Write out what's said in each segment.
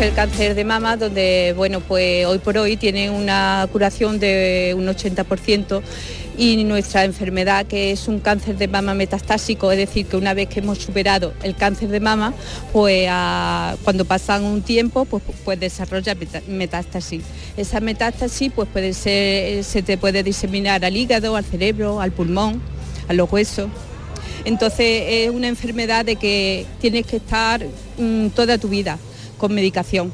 El cáncer de mama donde, bueno, pues hoy por hoy tiene una curación de un 80% y nuestra enfermedad que es un cáncer de mama metastásico, es decir, que una vez que hemos superado el cáncer de mama, pues cuando pasan un tiempo, pues, pues desarrolla metástasis. Esa metástasis pues puede ser, se te puede diseminar al hígado, al cerebro, al pulmón, a los huesos. Entonces es una enfermedad de que tienes que estar mm, toda tu vida con medicación.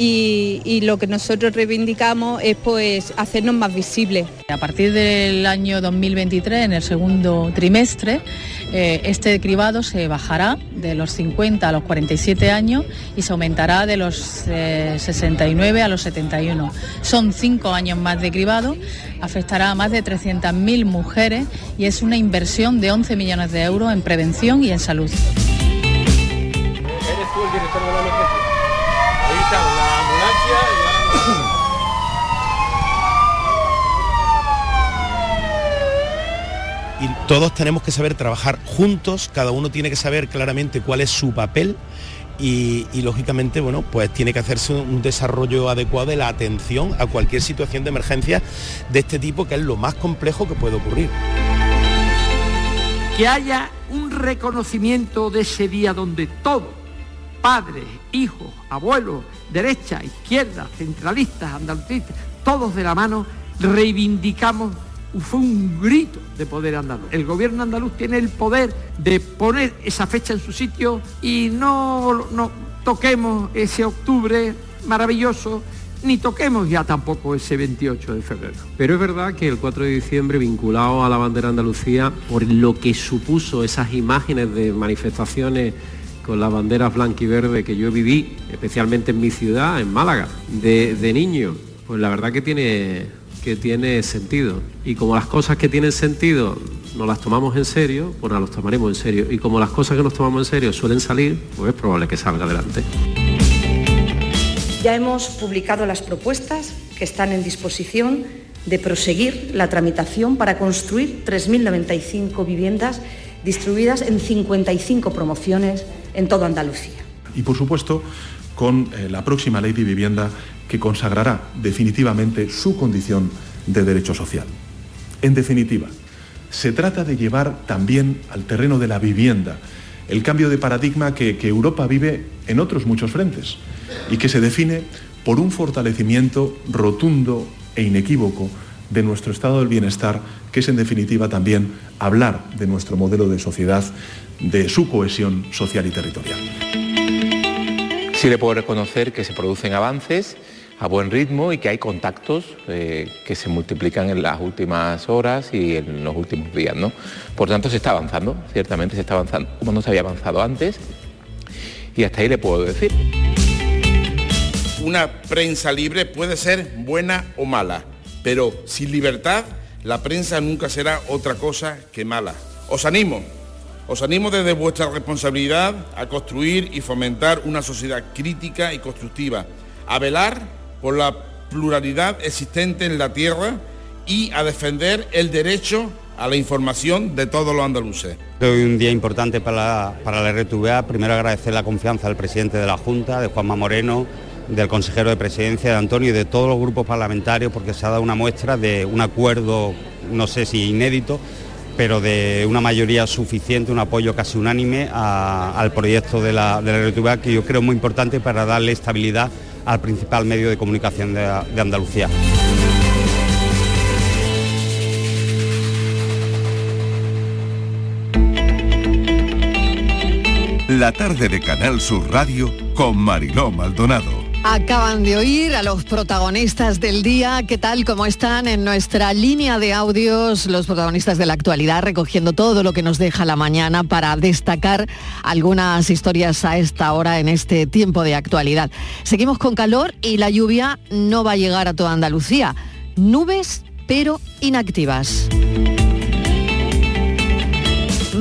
Y, lo que nosotros reivindicamos es pues hacernos más visibles. A partir del año 2023, en el segundo trimestre, eh, este cribado se bajará de los 50 a los 47 años y se aumentará de los 69 eh, a los 71. Son cinco años más de cribado, afectará a más de 300.000 mujeres y es una inversión de 11 millones de euros en prevención y en salud. Y todos tenemos que saber trabajar juntos, cada uno tiene que saber claramente cuál es su papel y, lógicamente, bueno, pues tiene que hacerse un desarrollo adecuado de la atención a cualquier situación de emergencia de este tipo, que es lo más complejo que puede ocurrir. Que haya un reconocimiento de ese día donde todos, padres, hijos, abuelos, derecha, izquierda, centralistas, andalucistas, todos de la mano, reivindicamos fue un grito de poder andaluz. El gobierno andaluz tiene el poder de poner esa fecha en su sitio y no, no toquemos ese octubre maravilloso ni toquemos ya tampoco ese 28 de febrero. Pero es verdad que el 4 de diciembre, vinculado a la bandera Andalucía, por lo que supuso esas imágenes de manifestaciones con las banderas blanca y verde que yo viví, especialmente en mi ciudad, en Málaga, de, niño, pues la verdad que tiene que tiene sentido. Y como las cosas que tienen sentido no las tomamos en serio, pues las tomaremos en serio. Y como las cosas que nos tomamos en serio suelen salir, pues es probable que salga adelante. Ya hemos publicado las propuestas que están en disposición de proseguir la tramitación para construir 3.095 viviendas distribuidas en 55 promociones en toda Andalucía. Y por supuesto, con eh, la próxima ley de vivienda que consagrará definitivamente su condición de derecho social. En definitiva, se trata de llevar también al terreno de la vivienda el cambio de paradigma que, Europa vive en otros muchos frentes y que se define por un fortalecimiento rotundo e inequívoco de nuestro estado del bienestar, que es en definitiva también hablar de nuestro modelo de sociedad, de su cohesión social y territorial. Sí le puedo reconocer que se producen avances a buen ritmo y que hay contactos eh, que se multiplican en las últimas horas y en los últimos días. ¿no? Por tanto, se está avanzando, ciertamente se está avanzando, como no se había avanzado antes, y hasta ahí le puedo decir. Una prensa libre puede ser buena o mala, pero sin libertad la prensa nunca será otra cosa que mala. Os animo, os animo desde vuestra responsabilidad a construir y fomentar una sociedad crítica y constructiva, a velar por la pluralidad existente en la tierra y a defender el derecho a la información de todos los andaluces. Hoy un día importante para la, para la RTVA. Primero agradecer la confianza del presidente de la Junta, de Juanma Moreno, del consejero de presidencia, de Antonio y de todos los grupos parlamentarios, porque se ha dado una muestra de un acuerdo, no sé si inédito, pero de una mayoría suficiente, un apoyo casi unánime al proyecto de la, de la que yo creo muy importante para darle estabilidad al principal medio de comunicación de, Andalucía. La tarde de Canal Sur Radio con Mariló Maldonado. Acaban de oír a los protagonistas del día. ¿Qué tal? ¿Cómo están? En nuestra línea de audios, los protagonistas de la actualidad, recogiendo todo lo que nos deja la mañana para destacar algunas historias a esta hora en este tiempo de actualidad. Seguimos con calor y la lluvia no va a llegar a toda Andalucía. Nubes, pero inactivas.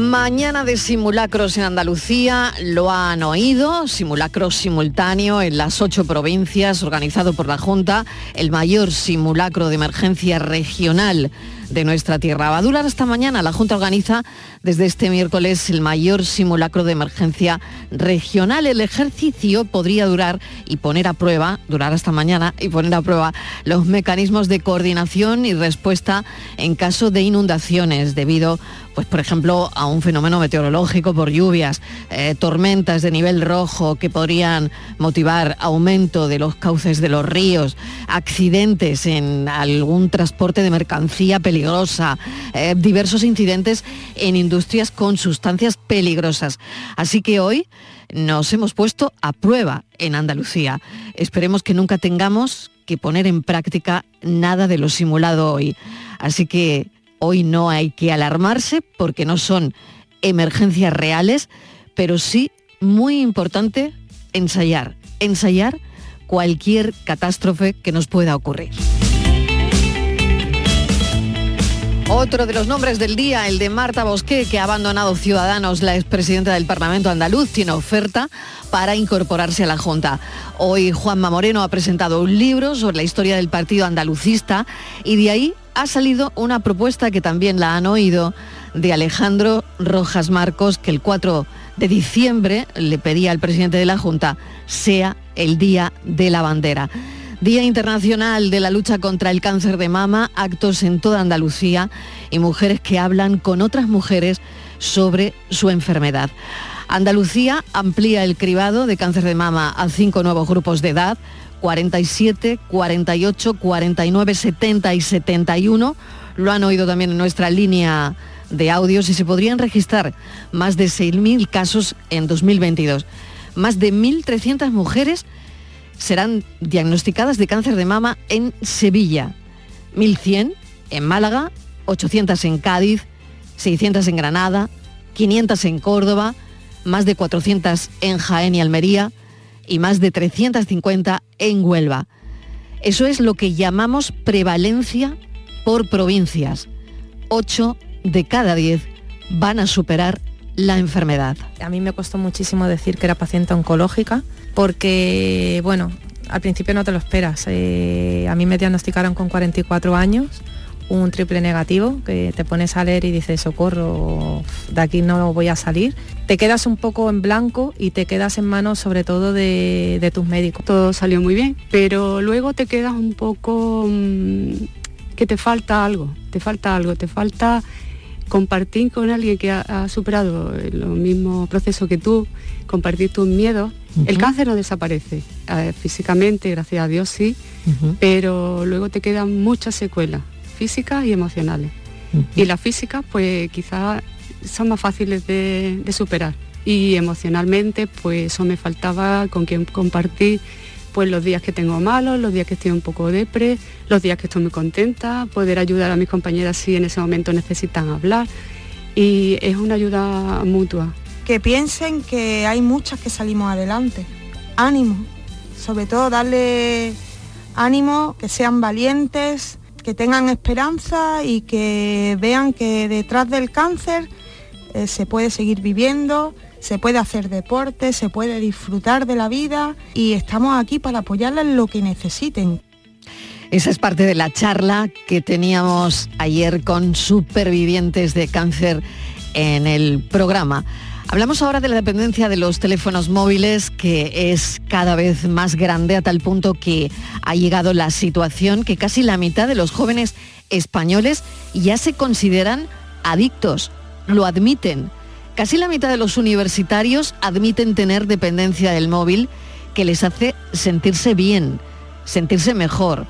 Mañana de simulacros en Andalucía, lo han oído, simulacro simultáneo en las ocho provincias, organizado por la Junta, el mayor simulacro de emergencia regional de nuestra tierra. Va a durar hasta mañana. La Junta organiza desde este miércoles el mayor simulacro de emergencia regional. El ejercicio podría durar y poner a prueba, durar hasta mañana y poner a prueba los mecanismos de coordinación y respuesta en caso de inundaciones debido pues por ejemplo, a un fenómeno meteorológico por lluvias, eh, tormentas de nivel rojo que podrían motivar aumento de los cauces de los ríos, accidentes en algún transporte de mercancía peligrosa, eh, diversos incidentes en industrias con sustancias peligrosas. Así que hoy nos hemos puesto a prueba en Andalucía. Esperemos que nunca tengamos que poner en práctica nada de lo simulado hoy. Así que Hoy no hay que alarmarse porque no son emergencias reales, pero sí muy importante ensayar, ensayar cualquier catástrofe que nos pueda ocurrir. Otro de los nombres del día, el de Marta Bosqué, que ha abandonado Ciudadanos, la expresidenta del Parlamento andaluz, tiene oferta para incorporarse a la Junta. Hoy Juanma Moreno ha presentado un libro sobre la historia del partido andalucista y de ahí ha salido una propuesta que también la han oído de Alejandro Rojas Marcos, que el 4 de diciembre le pedía al presidente de la Junta sea el Día de la Bandera. Día Internacional de la Lucha contra el Cáncer de Mama, actos en toda Andalucía y mujeres que hablan con otras mujeres sobre su enfermedad. Andalucía amplía el cribado de cáncer de mama a cinco nuevos grupos de edad, 47, 48, 49, 70 y 71. Lo han oído también en nuestra línea de audios y se podrían registrar más de 6.000 casos en 2022. Más de 1.300 mujeres serán diagnosticadas de cáncer de mama en Sevilla, 1.100 en Málaga, 800 en Cádiz, 600 en Granada, 500 en Córdoba, más de 400 en Jaén y Almería, y más de 350 en Huelva. Eso es lo que llamamos prevalencia por provincias. 8 de cada 10 van a superar la enfermedad. A mí me costó muchísimo decir que era paciente oncológica porque, bueno, al principio no te lo esperas. Eh, a mí me diagnosticaron con 44 años un triple negativo, que te pones a leer y dices, socorro, de aquí no voy a salir. Te quedas un poco en blanco y te quedas en manos sobre todo de, tus médicos. Todo salió muy bien, pero luego te quedas un poco mm, que te falta algo, te falta algo, te falta compartir con alguien que ha, superado el mismo proceso que tú, compartir tus miedos. El cáncer no desaparece, físicamente, gracias a Dios sí, pero luego te quedan muchas secuelas físicas y emocionales. Y las físicas, pues quizás son más fáciles de, superar. Y emocionalmente, pues eso me faltaba con quien compartir pues los días que tengo malos, los días que estoy un poco depre, los días que estoy muy contenta, poder ayudar a mis compañeras si en ese momento necesitan hablar. Y es una ayuda mutua. Que piensen que hay muchas que salimos adelante. Ánimo, sobre todo darle ánimo, que sean valientes, que tengan esperanza y que vean que detrás del cáncer eh, se puede seguir viviendo, se puede hacer deporte, se puede disfrutar de la vida y estamos aquí para apoyarles en lo que necesiten. Esa es parte de la charla que teníamos ayer con supervivientes de cáncer en el programa. Hablamos ahora de la dependencia de los teléfonos móviles, que es cada vez más grande a tal punto que ha llegado la situación que casi la mitad de los jóvenes españoles ya se consideran adictos, lo admiten. Casi la mitad de los universitarios admiten tener dependencia del móvil que les hace sentirse bien, sentirse mejor.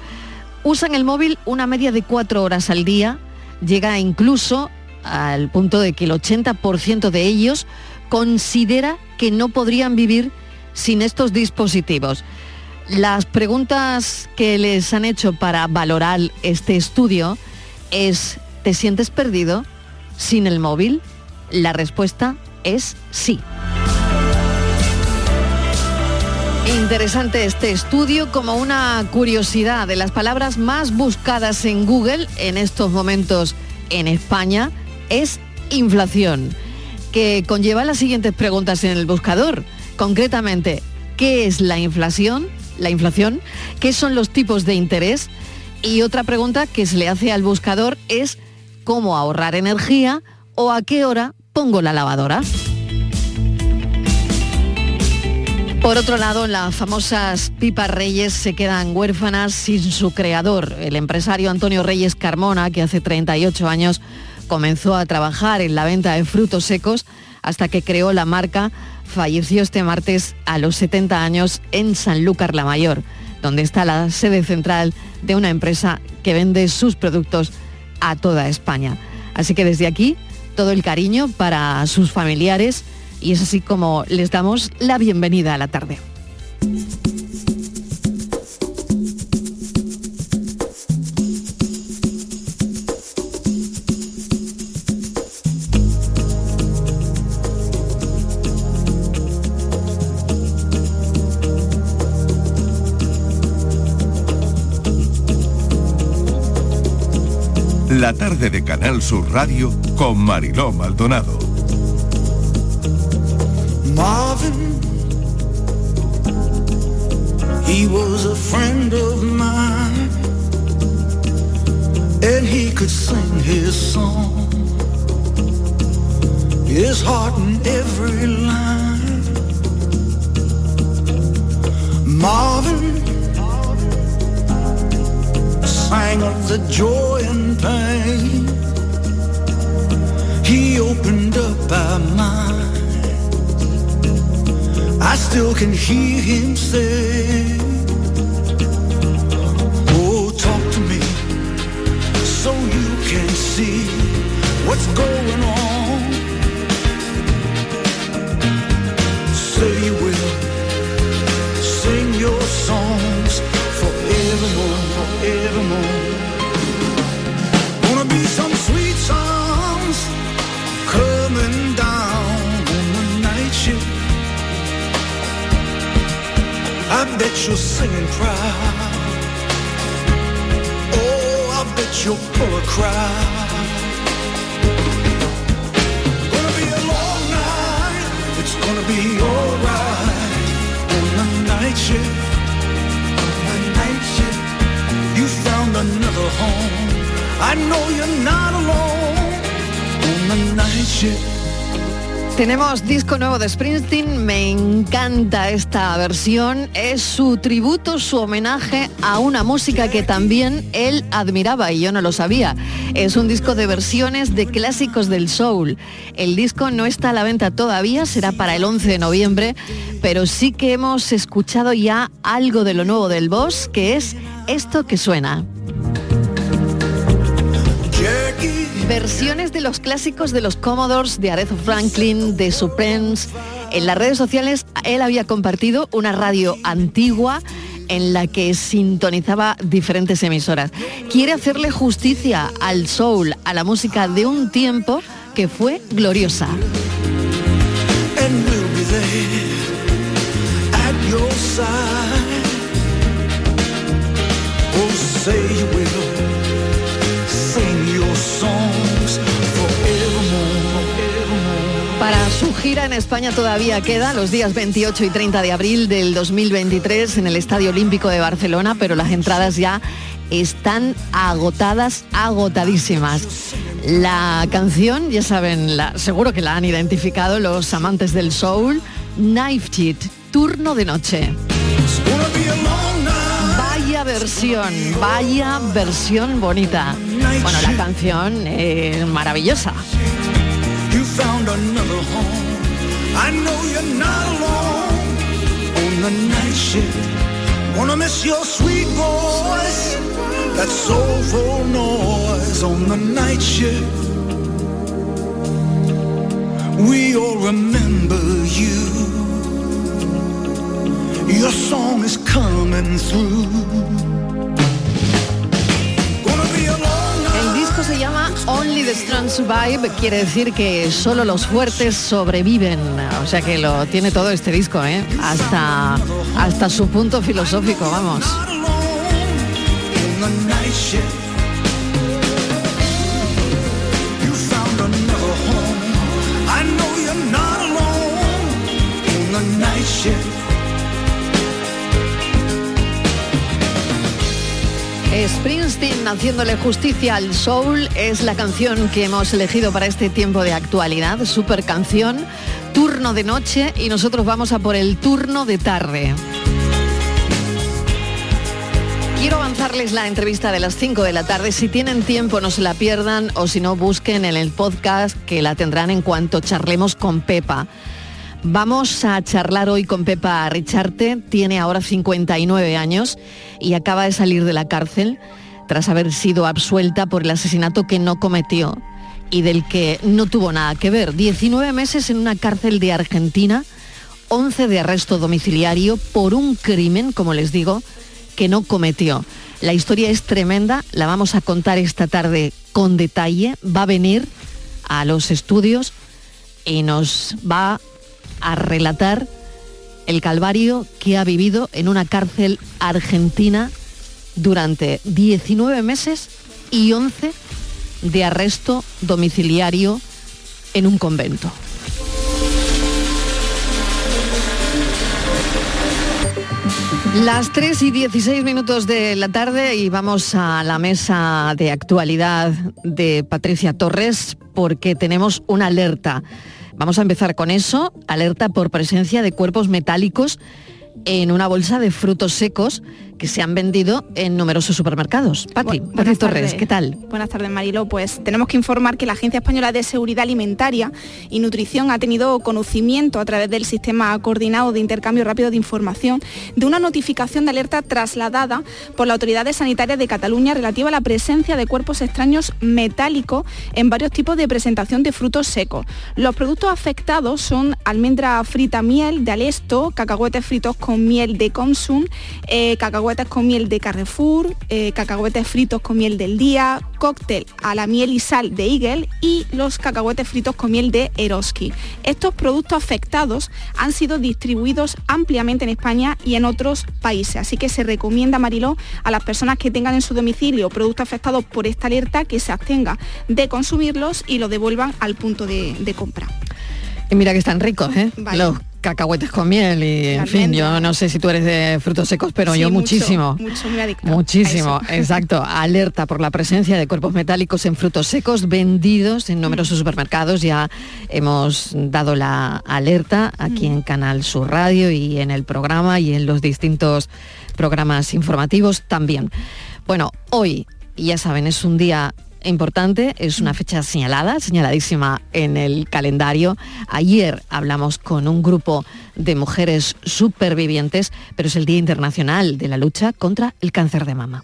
Usan el móvil una media de cuatro horas al día, llega incluso al punto de que el 80% de ellos considera que no podrían vivir sin estos dispositivos. Las preguntas que les han hecho para valorar este estudio es, ¿te sientes perdido sin el móvil? La respuesta es sí. Interesante este estudio como una curiosidad de las palabras más buscadas en Google en estos momentos en España es inflación. que conlleva las siguientes preguntas en el buscador. Concretamente, ¿qué es la inflación? La inflación, ¿qué son los tipos de interés? Y otra pregunta que se le hace al buscador es cómo ahorrar energía o a qué hora pongo la lavadora. Por otro lado, las famosas pipas Reyes se quedan huérfanas sin su creador, el empresario Antonio Reyes Carmona, que hace 38 años comenzó a trabajar en la venta de frutos secos hasta que creó la marca, falleció este martes a los 70 años en Sanlúcar la Mayor, donde está la sede central de una empresa que vende sus productos a toda España. Así que desde aquí, todo el cariño para sus familiares y es así como les damos la bienvenida a la tarde. La tarde de Canal Sur Radio con Mariló Maldonado. Marvin, he was a friend of mine, and he could sing his song, his heart in every line. Marvin sang of the joy and pain. He opened up our mind. I still can hear him say, Oh, talk to me so you can see what's going on. Say you will sing your songs forevermore, forevermore. Gonna be some sweet songs coming down on the night shift. I bet you're singing proud. Oh, I bet you're full of cry. Gonna be a long night. It's gonna be alright on the night shift. Tenemos disco nuevo de Springsteen, me encanta esta versión, es su tributo, su homenaje a una música que también él admiraba y yo no lo sabía. Es un disco de versiones de clásicos del soul. El disco no está a la venta todavía, será para el 11 de noviembre, pero sí que hemos escuchado ya algo de lo nuevo del boss, que es esto que suena. Versiones de los clásicos de los Commodores, de Aretha Franklin, de Supremes. En las redes sociales él había compartido una radio antigua en la que sintonizaba diferentes emisoras. Quiere hacerle justicia al soul, a la música de un tiempo que fue gloriosa. Gira en España todavía queda los días 28 y 30 de abril del 2023 en el Estadio Olímpico de Barcelona, pero las entradas ya están agotadas, agotadísimas. La canción, ya saben, la- seguro que la han identificado los amantes del soul, Knife Cheat, turno de noche. Vaya versión, vaya versión bonita. Bueno, la canción es maravillosa. I know you're not alone on the night shift. Wanna miss your sweet voice, that soulful noise on the night shift. We all remember you. Your song is coming through. Se llama Only the Strong Survive, quiere decir que solo los fuertes sobreviven. O sea que lo tiene todo este disco, ¿eh? Hasta, hasta su punto filosófico, vamos. John haciéndole justicia al soul es la canción que hemos elegido para este tiempo de actualidad, super canción, turno de noche y nosotros vamos a por el turno de tarde. Quiero avanzarles la entrevista de las 5 de la tarde. Si tienen tiempo, no se la pierdan o si no, busquen en el podcast que la tendrán en cuanto charlemos con Pepa. Vamos a charlar hoy con Pepa Richarte. Tiene ahora 59 años y acaba de salir de la cárcel tras haber sido absuelta por el asesinato que no cometió y del que no tuvo nada que ver. 19 meses en una cárcel de Argentina, 11 de arresto domiciliario por un crimen, como les digo, que no cometió. La historia es tremenda, la vamos a contar esta tarde con detalle. Va a venir a los estudios y nos va a relatar el calvario que ha vivido en una cárcel argentina durante 19 meses y 11 de arresto domiciliario en un convento. Las 3 y 16 minutos de la tarde y vamos a la mesa de actualidad de Patricia Torres porque tenemos una alerta. Vamos a empezar con eso, alerta por presencia de cuerpos metálicos en una bolsa de frutos secos que se han vendido en numerosos supermercados. Patri, Bu- Patri Torres, tardes. ¿qué tal? Buenas tardes, Marilo. Pues tenemos que informar que la Agencia Española de Seguridad Alimentaria y Nutrición ha tenido conocimiento a través del sistema coordinado de intercambio rápido de información de una notificación de alerta trasladada por la Autoridad Sanitaria de Cataluña relativa a la presencia de cuerpos extraños metálicos en varios tipos de presentación de frutos secos. Los productos afectados son almendra frita miel de Alesto, cacahuetes fritos con miel de Consum, eh, cacahuetes con miel de Carrefour, eh, cacahuetes fritos con miel del día, cóctel a la miel y sal de Eagle y los cacahuetes fritos con miel de Eroski. Estos productos afectados han sido distribuidos ampliamente en España y en otros países, así que se recomienda, Mariló, a las personas que tengan en su domicilio productos afectados por esta alerta que se abstenga de consumirlos y los devuelvan al punto de, de compra. Y mira que están ricos, ¿eh? Vale. Los cacahuetes con miel y, en fin, yo no sé si tú eres de frutos secos, pero Sí, yo mucho, muchísimo. Mucho, muy adicta Muchísimo, exacto. Alerta por la presencia de cuerpos metálicos en frutos secos vendidos en numerosos supermercados. Ya hemos dado la alerta aquí en Canal Sur Radio y en el programa y en los distintos programas informativos también. Bueno, hoy, ya saben, es un día importante, es una fecha señalada, señaladísima en el calendario. Ayer hablamos con un grupo de mujeres supervivientes, pero es el Día Internacional de la Lucha contra el Cáncer de Mama.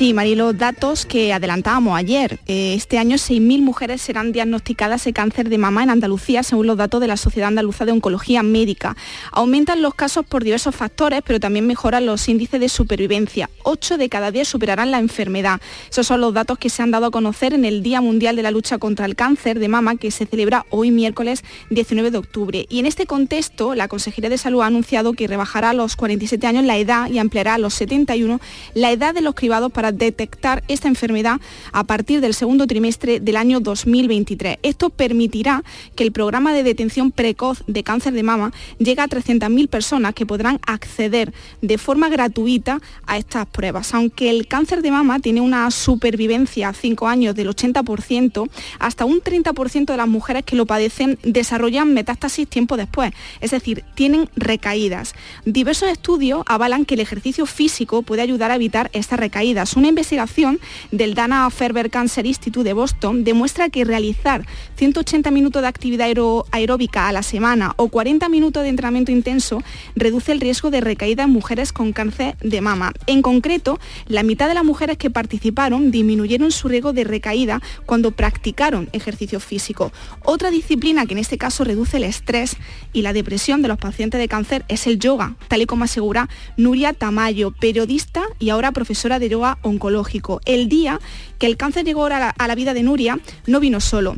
Sí, Marilo, datos que adelantábamos ayer. Eh, Este año 6.000 mujeres serán diagnosticadas de cáncer de mama en Andalucía, según los datos de la Sociedad Andaluza de Oncología Médica. Aumentan los casos por diversos factores, pero también mejoran los índices de supervivencia. 8 de cada 10 superarán la enfermedad. Esos son los datos que se han dado a conocer en el Día Mundial de la Lucha contra el Cáncer de Mama, que se celebra hoy miércoles 19 de octubre. Y en este contexto, la Consejería de Salud ha anunciado que rebajará a los 47 años la edad y ampliará a los 71 la edad de los cribados para detectar esta enfermedad a partir del segundo trimestre del año 2023. Esto permitirá que el programa de detención precoz de cáncer de mama llegue a 300.000 personas que podrán acceder de forma gratuita a estas pruebas. Aunque el cáncer de mama tiene una supervivencia a 5 años del 80%, hasta un 30% de las mujeres que lo padecen desarrollan metástasis tiempo después, es decir, tienen recaídas. Diversos estudios avalan que el ejercicio físico puede ayudar a evitar estas recaídas. Una investigación del Dana Ferber Cancer Institute de Boston demuestra que realizar 180 minutos de actividad aeróbica a la semana o 40 minutos de entrenamiento intenso reduce el riesgo de recaída en mujeres con cáncer de mama. En concreto, la mitad de las mujeres que participaron disminuyeron su riesgo de recaída cuando practicaron ejercicio físico. Otra disciplina que en este caso reduce el estrés y la depresión de los pacientes de cáncer es el yoga, tal y como asegura Nuria Tamayo, periodista y ahora profesora de yoga oncológico. El día que el cáncer llegó a la, a la vida de Nuria no vino solo.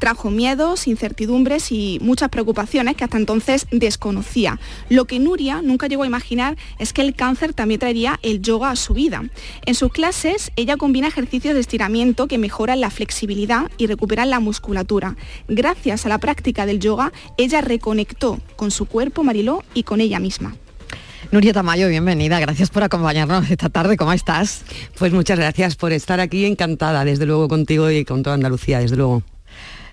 Trajo miedos, incertidumbres y muchas preocupaciones que hasta entonces desconocía. Lo que Nuria nunca llegó a imaginar es que el cáncer también traería el yoga a su vida. En sus clases ella combina ejercicios de estiramiento que mejoran la flexibilidad y recuperan la musculatura. Gracias a la práctica del yoga, ella reconectó con su cuerpo, Mariló, y con ella misma. Nuria Tamayo, bienvenida. Gracias por acompañarnos esta tarde. ¿Cómo estás? Pues muchas gracias por estar aquí. Encantada, desde luego, contigo y con toda Andalucía, desde luego.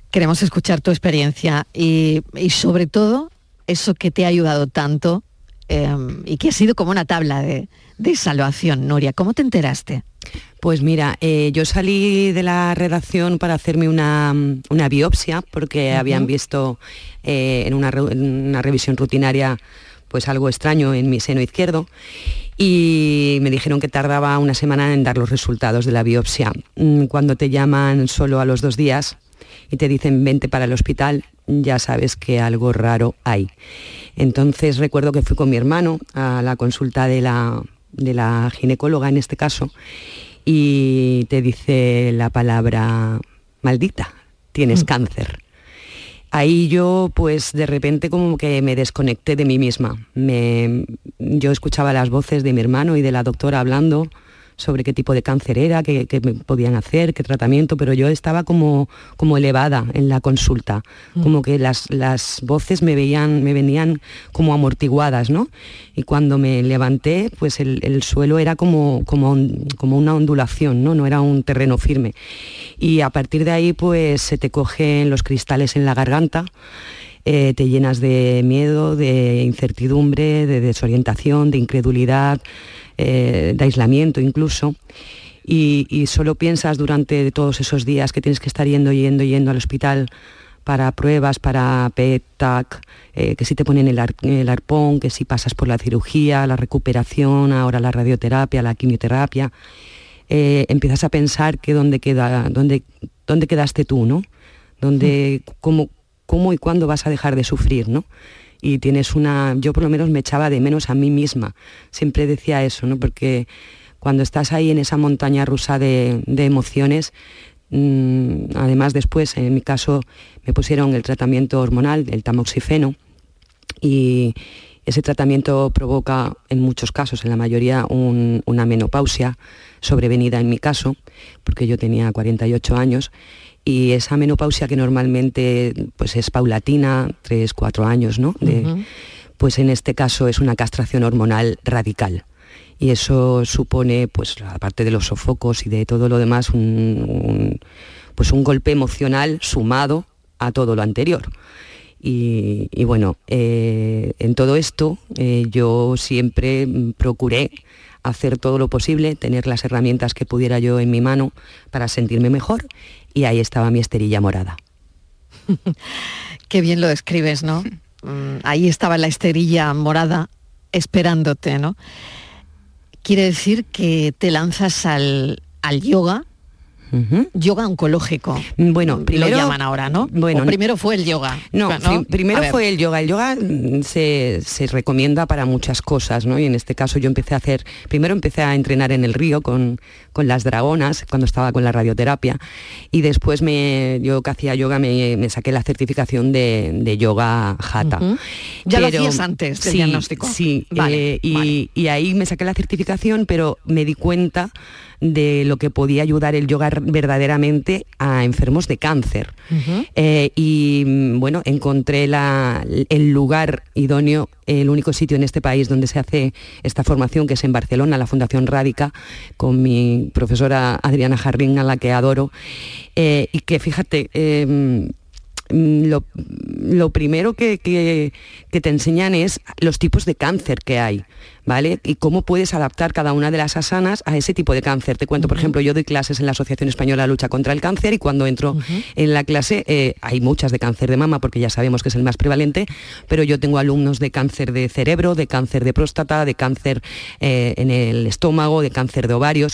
Queremos escuchar tu experiencia y, y sobre todo eso que te ha ayudado tanto eh, y que ha sido como una tabla de, de salvación. Nuria, ¿cómo te enteraste? Pues mira, eh, yo salí de la redacción para hacerme una, una biopsia porque habían visto eh, en, una, en una revisión rutinaria pues algo extraño en mi seno izquierdo y me dijeron que tardaba una semana en dar los resultados de la biopsia. Mm, Cuando te llaman solo a los dos días y te dicen vente para el hospital, ya sabes que algo raro hay. Entonces recuerdo que fui con mi hermano a la consulta de la, de la ginecóloga en este caso y te dice la palabra maldita, tienes cáncer. Ahí yo pues de repente como que me desconecté de mí misma. Me- yo escuchaba las voces de mi hermano y de la doctora hablando sobre qué tipo de cáncer era, qué, qué me podían hacer, qué tratamiento, pero yo estaba como, como elevada en la consulta, como que las, las voces me veían, me venían como amortiguadas, ¿no? Y cuando me levanté, pues el, el suelo era como, como, como una ondulación, ¿no? No era un terreno firme. Y a partir de ahí, pues se te cogen los cristales en la garganta, eh, te llenas de miedo, de incertidumbre, de desorientación, de incredulidad, eh, de aislamiento incluso. Y, y solo piensas durante todos esos días que tienes que estar yendo, yendo, yendo al hospital para pruebas, para PET, TAC, eh, que si te ponen el, ar- el arpón, que si pasas por la cirugía, la recuperación, ahora la radioterapia, la quimioterapia, eh, empiezas a pensar que dónde, queda, dónde, dónde quedaste tú, ¿no? Dónde, cómo, cómo y cuándo vas a dejar de sufrir, ¿no? Y tienes una, yo por lo menos me echaba de menos a mí misma, siempre decía eso, ¿no? Porque cuando estás ahí en esa montaña rusa de, emociones, mm, además después, en mi caso, me pusieron el tratamiento hormonal, el tamoxifeno, y ese tratamiento provoca en muchos casos, en la mayoría, un- una menopausia sobrevenida en mi caso, porque yo tenía 48 años, y esa menopausia que normalmente pues, es paulatina, 3, 4 años, ¿no? De-. Pues en este caso es una castración hormonal radical. Y eso supone, pues, aparte de los sofocos y de todo lo demás, un, un- pues un golpe emocional sumado a todo lo anterior. Y, y bueno, eh, en todo esto eh, yo siempre procuré hacer todo lo posible, tener las herramientas que pudiera yo en mi mano para sentirme mejor y ahí estaba mi esterilla morada. Qué bien lo describes, ¿no? Mm, Ahí estaba la esterilla morada esperándote, ¿no? Quiere decir que te lanzas al, al yoga, yoga oncológico. Bueno, lo primero- llaman ahora, ¿no? bueno, O primero fue el yoga. No, pri- primero fue el yoga. El yoga mm, se, se recomienda para muchas cosas, ¿no? Y en este caso yo empecé a hacer, primero empecé a entrenar en el río con, con las dragonas, cuando estaba con la radioterapia, y después me, yo que hacía yoga me, me saqué la certificación de, de yoga jata. Ya lo hacías antes del sí, diagnóstico. Sí, Vale, eh, y, y ahí me saqué la certificación, pero me di cuenta de lo que podía ayudar el yoga verdaderamente a enfermos de cáncer. Eh, y bueno, encontré la- el lugar idóneo, el único sitio en este país donde se hace esta formación, que es en Barcelona, la Fundación Rádica, con mi profesora Adriana Jarrín, a la que adoro. Eh, y que fíjate, mm, lo, lo primero que, que- que te enseñan es los tipos de cáncer que hay, ¿vale? Y cómo puedes adaptar cada una de las asanas a ese tipo de cáncer. Te cuento, por ejemplo, yo doy clases en la Asociación Española de Lucha contra el Cáncer y cuando entro en la clase eh, hay muchas de cáncer de mama porque ya sabemos que es el más prevalente, pero yo tengo alumnos de cáncer de cerebro, de cáncer de próstata, de cáncer eh, en el estómago, de cáncer de ovarios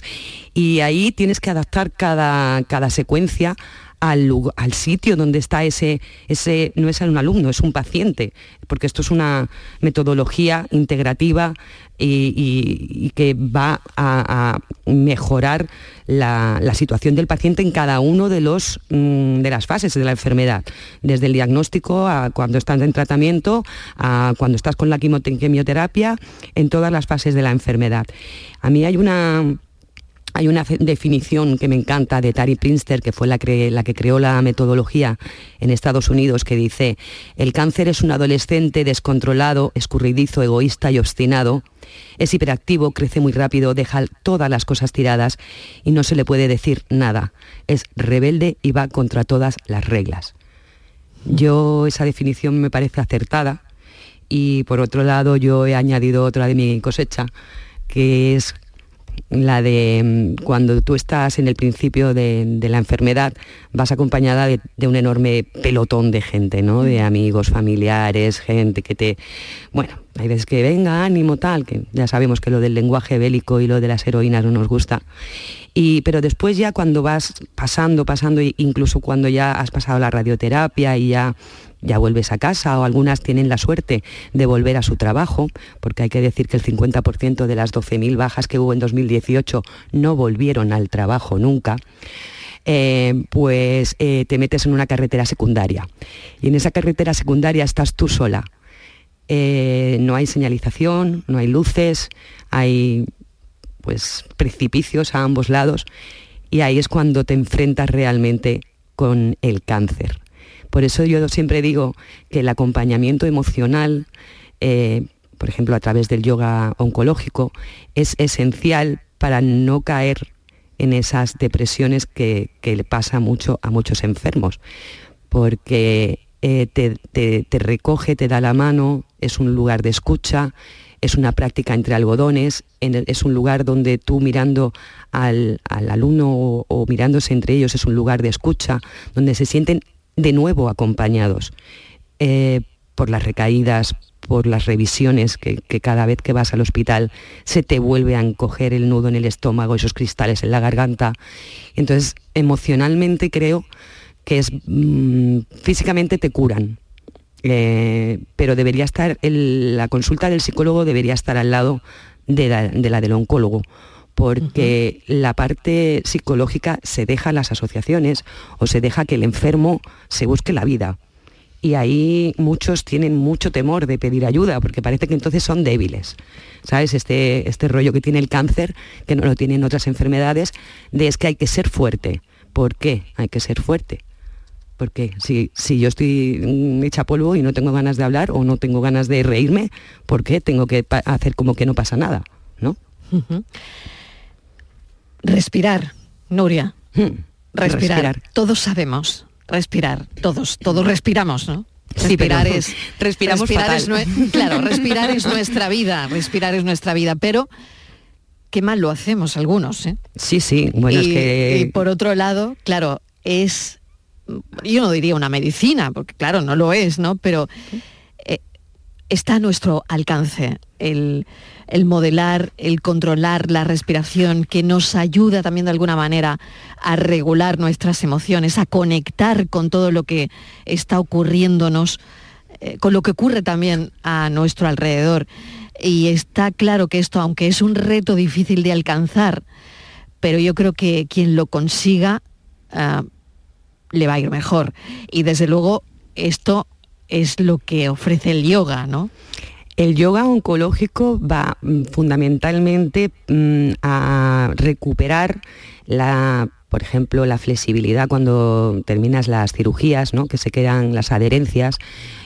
y ahí tienes que adaptar cada, cada secuencia al, al sitio donde está ese, ese, no es un alumno, es un paciente, porque esto es una metodología integrativa y, que va a, a mejorar la, la situación del paciente en cada uno de, mm, de las fases de la enfermedad, desde el diagnóstico a cuando estás en tratamiento, a cuando estás con la quimiote- quimioterapia, en todas las fases de la enfermedad. A mí hay una hay una definición que me encanta de Tari Prinster, que fue la, la, que creó la metodología en Estados Unidos, que dice, el cáncer es un adolescente descontrolado, escurridizo, egoísta y obstinado. Es hiperactivo, crece muy rápido, deja todas las cosas tiradas y no se le puede decir nada. Es rebelde y va contra todas las reglas. Yo esa definición me parece acertada y por otro lado yo he añadido otra de mi cosecha, que es la de mm, cuando tú estás en el principio de, la enfermedad, vas acompañada de, un enorme pelotón de gente, ¿no? De amigos, familiares, gente que te... Bueno, hay veces que venga, ánimo, tal, que ya sabemos que lo del lenguaje bélico y lo de las heroínas no nos gusta. Y, pero después ya cuando vas pasando, pasando, incluso cuando ya has pasado la radioterapia y ya ya vuelves a casa o algunas tienen la suerte de volver a su trabajo, porque hay que decir que el 50% de las 12.000 bajas que hubo en 2018 no volvieron al trabajo nunca. Eh, pues eh, te metes en una carretera secundaria. Y en esa carretera secundaria estás tú sola. Eh, no hay señalización, no hay luces, hay pues precipicios a ambos lados y ahí es cuando te enfrentas realmente con el cáncer. Por eso yo siempre digo que el acompañamiento emocional, eh, por ejemplo, a través del yoga oncológico, es esencial para no caer en esas depresiones que, le pasa mucho a muchos enfermos, porque eh, te, recoge, te da la mano, es un lugar de escucha, es una práctica entre algodones, es un lugar donde tú mirando al, alumno o, o, mirándose entre ellos es un lugar de escucha, donde se sienten de nuevo acompañados eh, por las recaídas, por las revisiones, que, cada vez que vas al hospital se te vuelve a encoger el nudo en el estómago, esos cristales en la garganta. Entonces, emocionalmente creo que es mm, físicamente te curan, eh, pero debería estar, la consulta del psicólogo debería estar al lado de la del oncólogo, porque la parte psicológica se deja a las asociaciones o se deja que el enfermo se busque la vida. Y ahí muchos tienen mucho temor de pedir ayuda, porque parece que entonces son débiles. ¿Sabes? Este, este rollo que tiene el cáncer, que no lo tienen otras enfermedades, de es que hay que ser fuerte. ¿Por qué hay que ser fuerte? Porque si, si yo estoy hecha polvo y no tengo ganas de hablar o no tengo ganas de reírme, ¿por qué tengo que hacer como que no pasa nada? ¿No? Respirar, Nuria. Hmm. Respirar. Todos sabemos respirar, todos, todos respiramos, ¿no? Respirar es respiramos respirar claro, respirar es nuestra vida, respirar es nuestra vida, pero qué mal lo hacemos algunos, ¿eh? Sí, sí, bueno, y, es que y por otro lado, claro, es yo no diría una medicina, porque claro, no lo es, ¿no? Pero eh, está a nuestro alcance el el modelar, el controlar la respiración, que nos ayuda también de alguna manera a regular nuestras emociones, a conectar con todo lo que está ocurriéndonos, eh, con lo que ocurre también a nuestro alrededor. Y está claro que esto, aunque es un reto difícil de alcanzar, pero yo creo que quien lo consiga ah, le va a ir mejor. Y desde luego esto es lo que ofrece el yoga, ¿no? El yoga oncológico va mm, fundamentalmente mm, a recuperar la por ejemplo, la flexibilidad cuando terminas las cirugías, que se quedan las adherencias,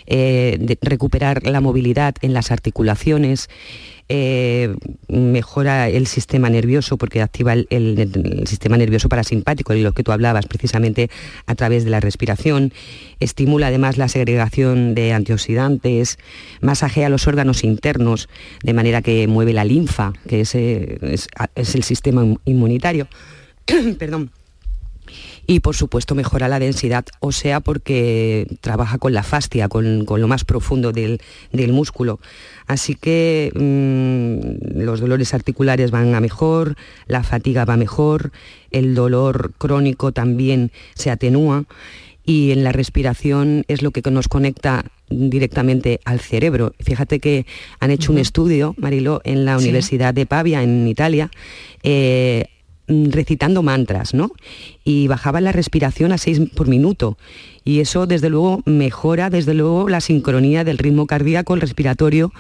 eh, recuperar la movilidad en las articulaciones, eh, mejora el sistema nervioso porque activa el, sistema nervioso parasimpático, de lo que tú hablabas precisamente a través de la respiración, estimula además la segregación de antioxidantes, masajea los órganos internos de manera que mueve la linfa, que es, es, es el sistema inmunitario. Perdón y por supuesto mejora la densidad ósea porque trabaja con la fascia, con, lo más profundo del, músculo. Así que mm, los dolores articulares van a mejor, la fatiga va mejor, el dolor crónico también se atenúa y en la respiración es lo que nos conecta directamente al cerebro. Fíjate que han hecho un estudio, Marilo, en la Universidad de Pavia, en Italia, eh, recitando mantras, ¿no? Y bajaban la respiración a 6 por minuto. Y eso, desde luego, mejora, desde luego, la sincronía del ritmo cardíaco, el respiratorio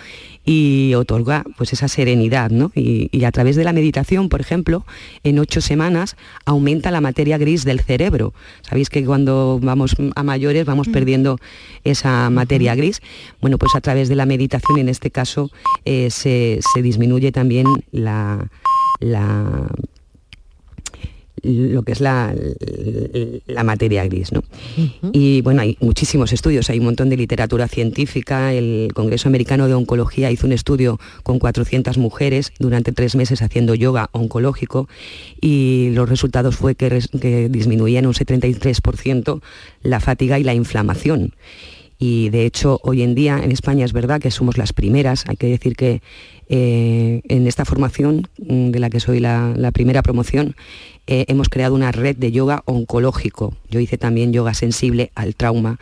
y otorga pues esa serenidad, ¿no? Y, y a través de la meditación, por ejemplo, en ocho semanas aumenta la materia gris del cerebro. Sabéis que cuando vamos a mayores vamos perdiendo esa materia gris. Bueno, pues a través de la meditación, en este caso, eh, se, se disminuye también la, la lo que es la, la materia gris. ¿no? Y bueno, hay muchísimos estudios, hay un montón de literatura científica. El Congreso Americano de Oncología hizo un estudio con 400 mujeres durante tres meses haciendo yoga oncológico y los resultados fue que, que disminuían un 73% la fatiga y la inflamación. Y de hecho, hoy en día en España es verdad que somos las primeras. Hay que decir que eh, en esta formación, mm, de la que soy la, primera promoción, eh, hemos creado una red de yoga oncológico. Yo hice también yoga sensible al trauma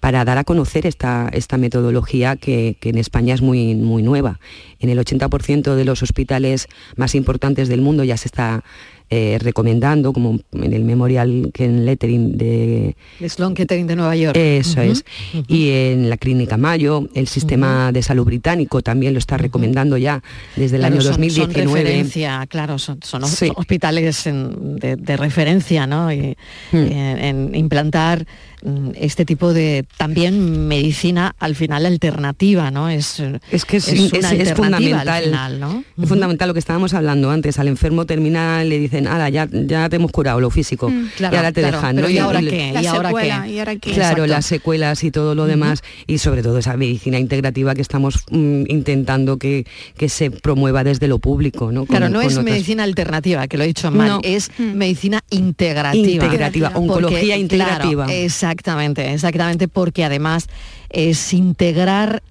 para dar a conocer esta, esta metodología que, que en España es muy, muy nueva. En el 80% de los hospitales más importantes del mundo ya se está eh, recomendando, como en el Memorial Ken Lettering de, De Sloan Kettering de Nueva York. eso es. Y en la Clínica Mayo, el sistema de salud británico también lo está recomendando ya desde el Claro, año son- 2019. Son referencia, claro, son, son Sí. hospitales en- de, de referencia, ¿no? Y, Hmm. en, en implantar mm, este tipo de también medicina al final alternativa, ¿no? Es, Es que es, una es- fundamental. al final, ¿no? Es fundamental lo que estábamos hablando antes. Al enfermo terminal le dicen, ala, ya, ya te hemos curado lo físico. Mm, claro, y ahora te claro, dejan, ¿no? ¿y ahora qué? ¿Y ahora secuela, qué? ¿y ahora qué? Claro, Exacto. las secuelas y todo lo demás, y sobre todo esa medicina integrativa que estamos mm, intentando que, que se promueva desde lo público. ¿no? Con- Claro, no es otras- medicina alternativa, que lo he dicho mal, No. es medicina integrativa. Integrativa, oncología integrativa. claro, exactamente, exactamente, porque además es integrar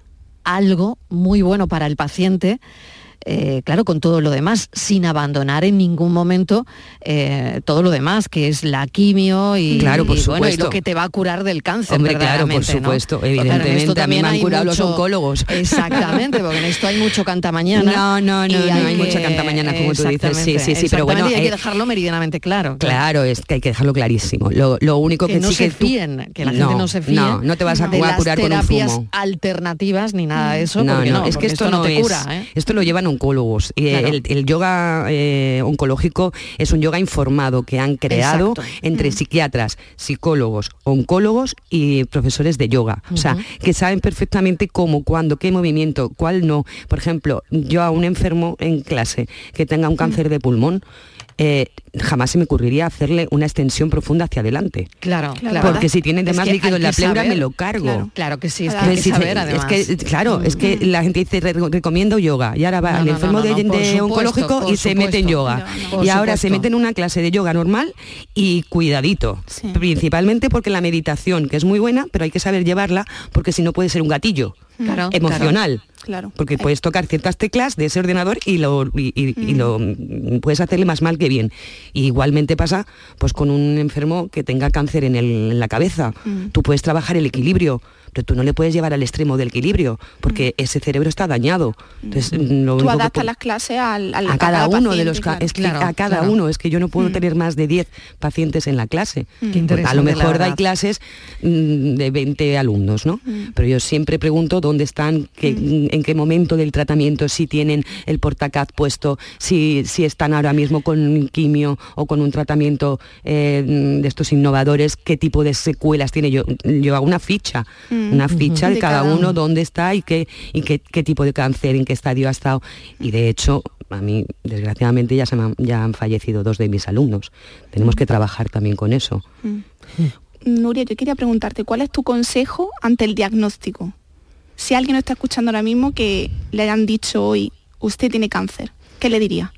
algo muy bueno para el paciente. Eh, claro, con todo lo demás, sin abandonar en ningún momento eh, todo lo demás, que es la quimio y, Claro, por y, bueno, y supuesto. lo que te va a curar del cáncer. Hombre, claro, por supuesto, claro, evidentemente, también me han hay curado los oncólogos. Exactamente, porque en esto hay mucho canta mañana. No, no, no, no, hay mucha cantamañana, como tú dices, sí, sí, sí, pero bueno, y hay que eh, dejarlo meridianamente claro. Claro, es que hay que dejarlo clarísimo. Lo, lo único que, que no sí se que tú- fíen, que la gente no se fíe No, no te vas a, curar con un terapias fumo. alternativas ni nada de eso, no, no, es que esto, no, te cura, esto lo llevan oncólogos. Claro. el, el yoga eh, oncológico es un yoga informado que han creado Exacto. entre psiquiatras, psicólogos, oncólogos y profesores de yoga. O sea, que saben perfectamente cómo, cuándo, qué movimiento, cuál no. Por ejemplo, yo a un enfermo en clase que tenga un cáncer de pulmón, eh, jamás se me ocurriría hacerle una extensión profunda hacia adelante. Claro, claro. Porque si tiene de Es más que líquido en la pleura, saber. me lo cargo. Claro, claro que sí, es que hay que sí, saber es además. que, claro, es que la gente dice, "Re- recomiendo yoga, y ahora va No, el no, no, enfermo no, de, supuesto, oncológico y se mete en yoga. No, no. Y ahora se mete en una clase de yoga normal y cuidadito. Principalmente porque la meditación, que es muy buena, pero hay que saber llevarla, porque si no puede ser un gatillo Claro, emocional. Claro. Porque puedes tocar ciertas teclas de ese ordenador y lo, y, y- y lo mm, puedes hacerle más mal que bien. Y igualmente pasa pues con un enfermo que tenga cáncer en, el- en la cabeza. Mm. Tú puedes trabajar el equilibrio, pero tú no le puedes llevar al extremo del equilibrio, porque ese cerebro está dañado. Entonces, lo Mm. Tú único que adaptas las clases al, al- a cada uno de los es que claro. a cada Claro. uno es que yo no puedo Mm. tener más de 10 pacientes en la clase Qué a lo mejor hay clases mm, de 20 alumnos no Mm. pero yo siempre pregunto dónde están qué- en qué momento del tratamiento si tienen el portacaz puesto si si están ahora mismo con un quimio o con un tratamiento eh, de estos innovadores qué tipo de secuelas tiene yo yo hago una ficha Mm. Una ficha de cada uno dónde está y qué y qué, qué tipo de cáncer, en qué estadio ha estado. Y de hecho, a mí, desgraciadamente, ya, se me han, ya han fallecido dos de mis alumnos. Tenemos que trabajar también con eso. Nuria, yo quería preguntarte, ¿cuál es tu consejo ante el diagnóstico? Si alguien no está escuchando ahora mismo que le hayan dicho hoy, usted tiene cáncer, ¿qué le diría?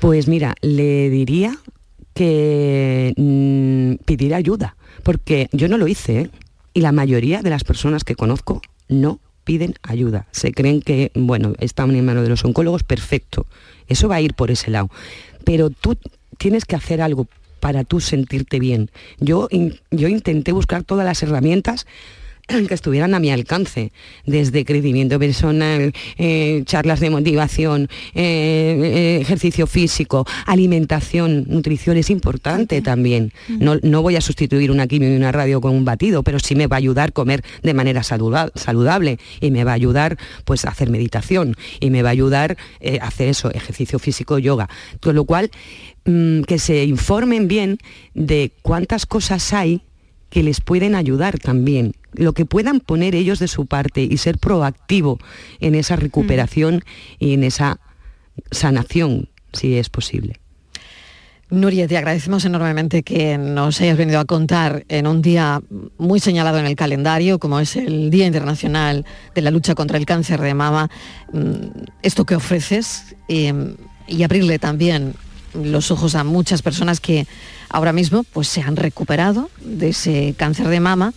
Pues mira, le diría que mm, pidiera ayuda, porque yo no lo hice, ¿eh? Y la mayoría de las personas que conozco no piden ayuda. Se creen que, bueno, están en manos de los oncólogos, perfecto. Eso va a ir por ese lado. Pero tú tienes que hacer algo para tú sentirte bien. Yo, yo intenté buscar todas las herramientas que estuvieran a mi alcance, desde crecimiento personal, eh, charlas de motivación, eh, eh, ejercicio físico, alimentación, nutrición es importante también. No, no voy a sustituir una quimio y una radio con un batido, pero sí me va a ayudar a comer de manera saluda- saludable y me va a ayudar pues a hacer meditación y me va a ayudar eh, a hacer eso, ejercicio físico, yoga. Con lo cual, mm, que se informen bien de cuántas cosas hay que les pueden ayudar también, lo que puedan poner ellos de su parte y ser proactivo en esa recuperación y en esa sanación, si es posible. Nuria, te agradecemos enormemente que nos hayas venido a contar en un día muy señalado en el calendario, como es el Día Internacional de la Lucha contra el Cáncer de Mama, mm, esto que ofreces y, y abrirle también los ojos a muchas personas que ahora mismo pues, se han recuperado de ese cáncer de mama,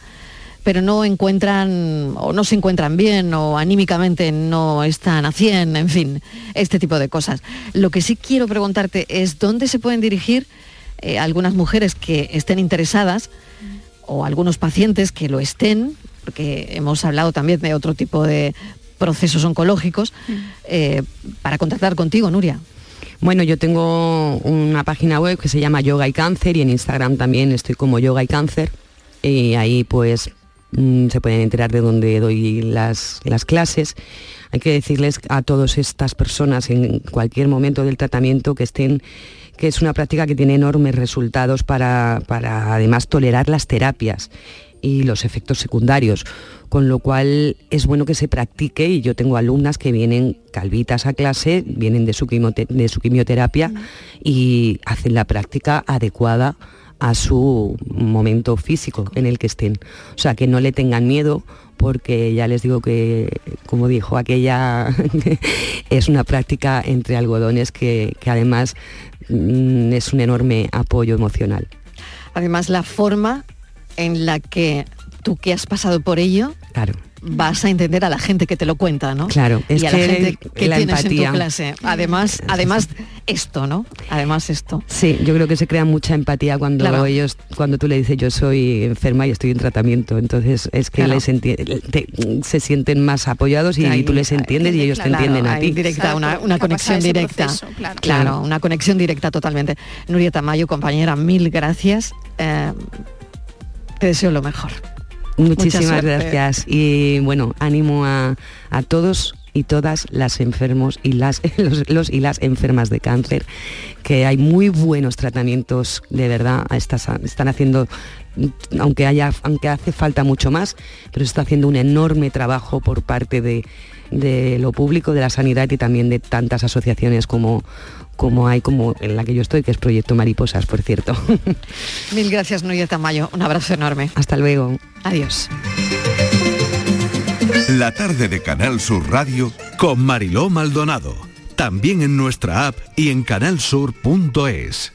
pero no encuentran o no se encuentran bien o anímicamente no están a 100, en fin, este tipo de cosas. Lo que sí quiero preguntarte es dónde se pueden dirigir eh, algunas mujeres que estén interesadas o algunos pacientes que lo estén, porque hemos hablado también de otro tipo de procesos oncológicos, eh, para contactar contigo, Nuria. Bueno, yo tengo una página web que se llama Yoga y Cáncer y en Instagram también estoy como Yoga y Cáncer y ahí pues mm, se pueden enterar de dónde doy las, las clases. Hay que decirles a todas estas personas en cualquier momento del tratamiento que estén que es una práctica que tiene enormes resultados para, para además tolerar las terapias y los efectos secundarios, con lo cual es bueno que se practique y yo tengo alumnas que vienen calvitas a clase, vienen de su, de su quimioterapia y hacen la práctica adecuada a su momento físico en el que estén. O sea, que no le tengan miedo porque ya les digo que, como dijo aquella, es una práctica entre algodones que, que además mm, es un enorme apoyo emocional. Además, la forma en la que tú que has pasado por ello, Claro. Vas a entender a la gente que te lo cuenta, ¿no? Claro, es y a la que gente que la tienes en empatía. tu clase. Además, además esto, ¿no? Además esto. Sí, yo creo que se crea mucha empatía cuando Claro. ellos, cuando tú le dices yo soy enferma y estoy en tratamiento, entonces es que Claro. les te- se sienten más apoyados y Ahí- tú les entiendes y ellos te Claro, entienden a ti. Directa, una, una conexión directa. proceso, claro. claro. una conexión directa totalmente. Nuria Tamayo, compañera, mil gracias. Eh, te deseo lo mejor. Muchísimas gracias. Y bueno, ánimo a, a todos y todas las enfermos y las los, los y las enfermas de cáncer, que hay muy buenos tratamientos de verdad, estas- están haciendo aunque haya aunque hace falta mucho más, pero se está haciendo un enorme trabajo por parte de, de lo público, de la sanidad y también de tantas asociaciones como como hay como en la que yo estoy, que es Proyecto Mariposas, por cierto. Mil gracias, Nuria Tamayo. Un abrazo enorme. Hasta luego. Adiós. La tarde de Canal Sur Radio con Mariló Maldonado. También en nuestra app y en canalsur.es.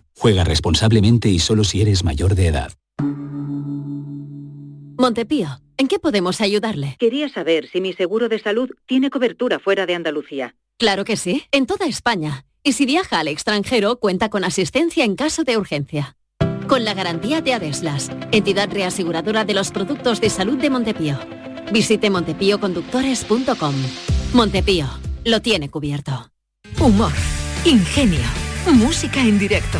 Juega responsablemente y solo si eres mayor de edad. Montepío, ¿en qué podemos ayudarle? Quería saber si mi seguro de salud tiene cobertura fuera de Andalucía. Claro que sí, en toda España. Y si viaja al extranjero, cuenta con asistencia en caso de urgencia. Con la garantía de Adeslas, entidad reaseguradora de los productos de salud de Montepío. Visite montepíoconductores.com. Montepío, lo tiene cubierto. Humor, ingenio, música en directo,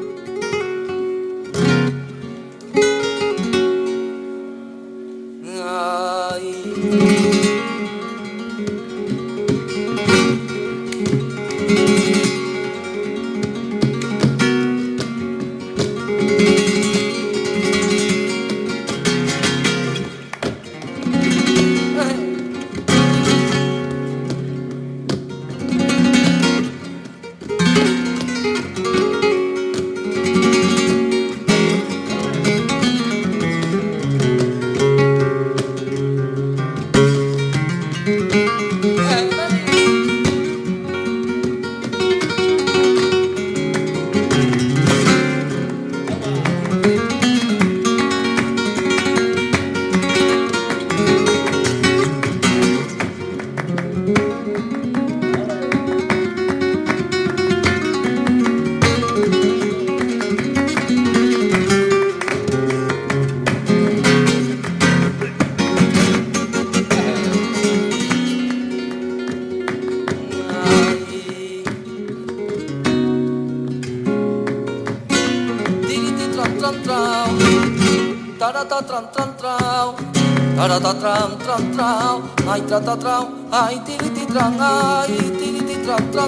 Thank you.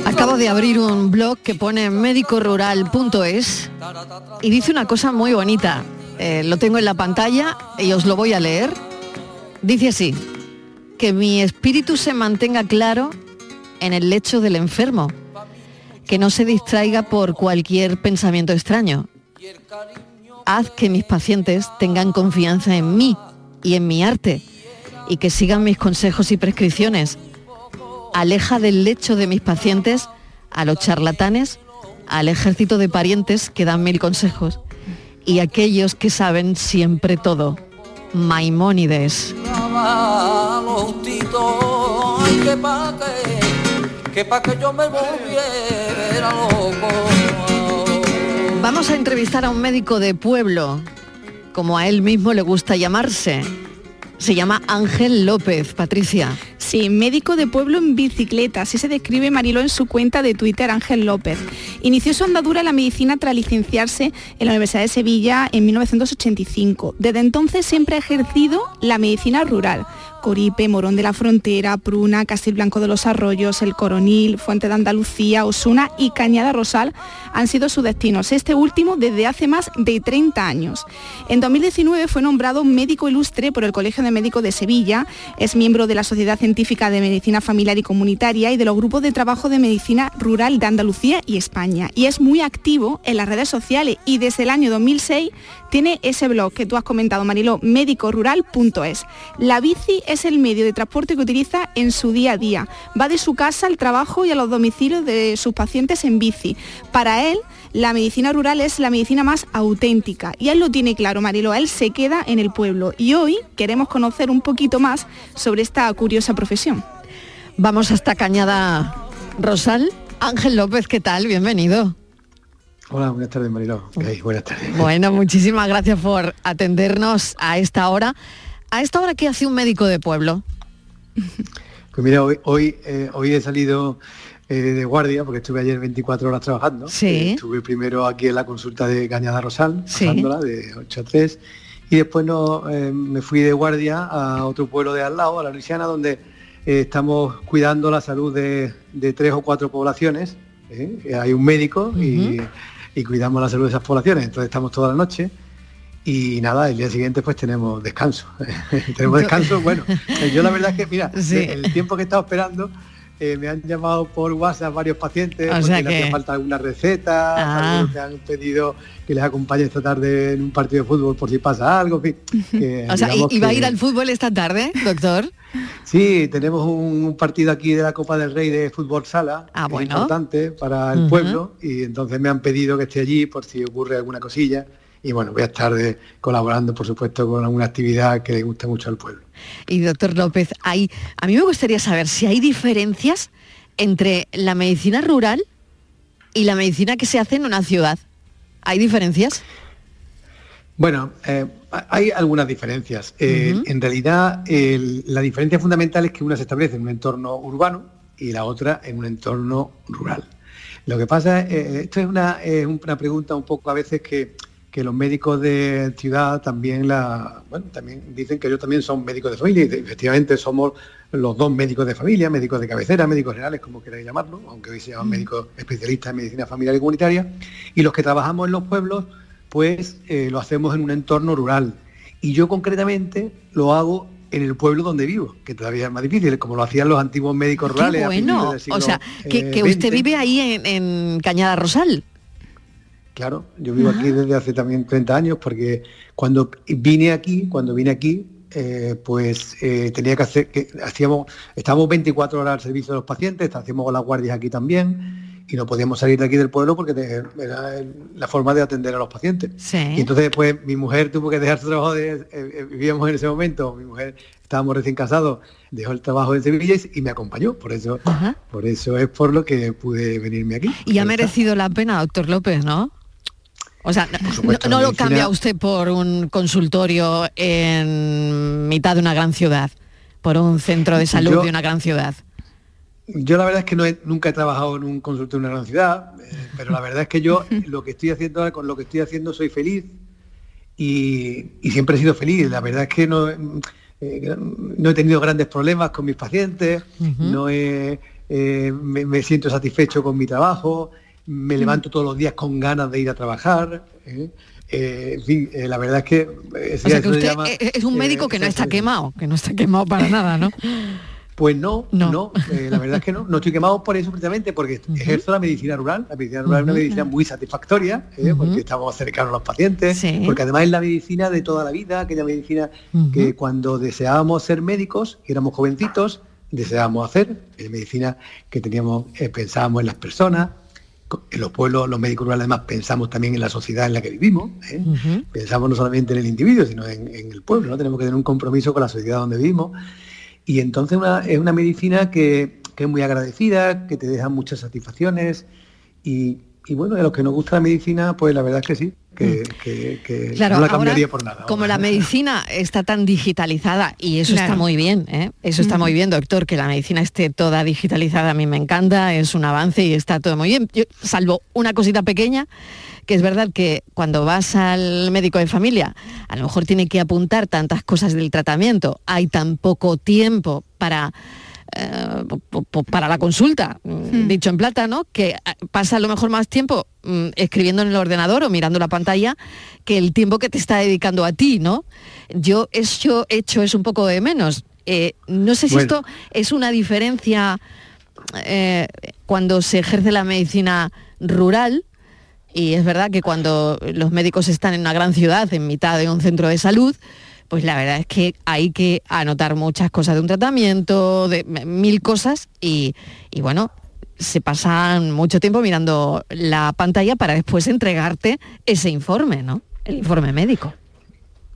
Acabo de abrir un blog que pone médicorural.es y dice una cosa muy bonita. Eh, lo tengo en la pantalla y os lo voy a leer. Dice así, que mi espíritu se mantenga claro en el lecho del enfermo, que no se distraiga por cualquier pensamiento extraño. Haz que mis pacientes tengan confianza en mí y en mi arte y que sigan mis consejos y prescripciones. Aleja del lecho de mis pacientes a los charlatanes, al ejército de parientes que dan mil consejos y aquellos que saben siempre todo. Maimónides. Vamos a entrevistar a un médico de pueblo, como a él mismo le gusta llamarse. Se llama Ángel López, Patricia. Sí, médico de pueblo en bicicleta, así se describe Mariló en su cuenta de Twitter Ángel López. Inició su andadura en la medicina tras licenciarse en la Universidad de Sevilla en 1985. Desde entonces siempre ha ejercido la medicina rural. Coripe, Morón de la Frontera, Pruna, Castilblanco de los Arroyos, El Coronil, Fuente de Andalucía, Osuna y Cañada Rosal han sido sus destinos, este último desde hace más de 30 años. En 2019 fue nombrado médico ilustre por el Colegio de Médicos de Sevilla, es miembro de la Sociedad Científica de Medicina Familiar y Comunitaria y de los grupos de trabajo de medicina rural de Andalucía y España. Y es muy activo en las redes sociales y desde el año 2006 tiene ese blog que tú has comentado, Mariló, médicorural.es. La bici el medio de transporte que utiliza en su día a día. Va de su casa al trabajo y a los domicilios de sus pacientes en bici. Para él, la medicina rural es la medicina más auténtica y él lo tiene claro, Mariló, él se queda en el pueblo y hoy queremos conocer un poquito más sobre esta curiosa profesión. Vamos hasta Cañada Rosal. Ángel López, ¿qué tal? Bienvenido. Hola, buenas tardes, Mariló. Ok, buenas tardes. Bueno, muchísimas gracias por atendernos a esta hora. ¿A esta hora qué hace un médico de pueblo? Pues mira, hoy, hoy, eh, hoy he salido eh, de guardia porque estuve ayer 24 horas trabajando. Sí. Eh, estuve primero aquí en la consulta de Cañada Rosal, Sí. de 8 a 3. Y después no, me fui de guardia a otro pueblo de al lado, a la Luisiana, donde estamos cuidando la salud de, de tres o cuatro poblaciones. Hay un médico y, y cuidamos la salud de esas poblaciones. Entonces estamos toda la noche. Y nada, el día siguiente pues tenemos descanso. tenemos descanso, bueno, eh, yo la verdad es que, mira, Sí. el tiempo que he estado esperando, eh, me han llamado por WhatsApp varios pacientes O porque sea le que- hacía falta alguna receta, Ah. algunos han pedido que les acompañe esta tarde en un partido de fútbol por si pasa algo, en fin, que O sea, ¿y, va a ir al fútbol esta tarde, doctor? Sí, tenemos un, un partido aquí de la Copa del Rey de fútbol sala, Ah, bueno. importante para el pueblo, y entonces me han pedido que esté allí por si ocurre alguna cosilla, y bueno, voy a estar de- colaborando, por supuesto, con alguna actividad que le guste mucho al pueblo. Y doctor López, hay, a mí me gustaría saber si hay diferencias entre la medicina rural y la medicina que se hace en una ciudad. ¿Hay diferencias? Bueno, eh, hay algunas diferencias. Eh, En realidad, el- la diferencia fundamental es que una se establece en un entorno urbano y la otra en un entorno rural. Lo que pasa, eh, esto es una, es una pregunta un poco a veces que, que los médicos de ciudad también la, bueno, también dicen que ellos también son médicos de familia y efectivamente somos los dos médicos de familia, médicos de cabecera, médicos generales, como queráis llamarlo, aunque hoy se llaman médicos especialistas en medicina familiar y comunitaria, y los que trabajamos en los pueblos, pues eh, lo hacemos en un entorno rural. Y yo concretamente lo hago en el pueblo donde vivo, que todavía es más difícil, como lo hacían los antiguos médicos rurales. Qué a bueno. del siglo, O sea, que, eh, que usted XX. vive ahí en, en Cañada Rosal. Claro, yo vivo aquí desde hace también 30 años porque cuando vine aquí, cuando vine aquí, eh, pues eh, tenía que hacer, que hacíamos, estábamos 24 horas al servicio de los pacientes, hacíamos las guardias aquí también y no podíamos salir de aquí del pueblo porque te- era la forma de atender a los pacientes. Y entonces pues mi mujer tuvo que dejar su trabajo, de, eh, vivíamos en ese momento, mi mujer estábamos recién casados, dejó el trabajo en Sevilla y, y me acompañó, por eso, por eso es por lo que pude venirme aquí. Y ha merecido la pena, doctor López, ¿no? O sea, no- supuesto, no, la lo cambia usted por un consultorio en mitad de una gran ciudad, por un centro de salud Yo- de una gran ciudad. Yo la verdad es que no he- nunca he trabajado en un consultorio en una gran ciudad, eh, pero la verdad es que yo lo que estoy haciendo ahora, con lo que estoy haciendo soy feliz y, y siempre he sido feliz. La verdad es que no, eh, no he tenido grandes problemas con mis pacientes, no he, eh, me, me siento satisfecho con mi trabajo, me levanto todos los días con ganas de ir a trabajar. ¿eh? Eh, en fin, eh, la verdad es que... O sea, que usted llama, es un médico que no está quemado, que no está quemado para nada, ¿no? Pues no, no, eh, la verdad es que no. No estoy quemado por eso precisamente, porque ejerzo la medicina rural. La medicina rural es una medicina muy satisfactoria, porque estamos cercanos a los pacientes, porque además es la medicina de toda la vida, aquella medicina que cuando deseábamos ser médicos, y éramos jovencitos, deseábamos hacer, es medicina que teníamos, pensábamos en las personas, en los pueblos, los médicos rurales además pensamos también en la sociedad en la que vivimos, ¿eh? pensamos no solamente en el individuo, sino en, en el pueblo, ¿no? Tenemos que tener un compromiso con la sociedad donde vivimos. Y entonces una- es una medicina que, que es muy agradecida, que te deja muchas satisfacciones y, y bueno, a los que nos gusta la medicina, pues la verdad es que sí, que, que- que Claro, no la ahora, cambiaría por nada. Como la medicina está tan digitalizada, y eso está muy bien, ¿eh? eso está muy bien, doctor, que la medicina esté toda digitalizada, a mí me encanta, es un avance y está todo muy bien, Yo- salvo una cosita pequeña, que es verdad que cuando vas al médico de familia, a lo mejor tiene que apuntar tantas cosas del tratamiento, hay tan poco tiempo para... eh, para la consulta, mm, dicho en plata, ¿no? Que eh, pasa a lo mejor más tiempo mm, escribiendo en el ordenador o mirando la pantalla que el tiempo que te está dedicando a ti, ¿no? Yo eso hecho es un poco de menos. Eh, no sé si Bueno. esto es una diferencia eh, cuando se ejerce la medicina rural. Y es verdad que cuando los médicos están en una gran ciudad, en mitad de un centro de salud, pues la verdad es que hay que anotar muchas cosas de un tratamiento, de mil cosas, y, y bueno, se pasan mucho tiempo mirando la pantalla para después entregarte ese informe, ¿no? El informe médico.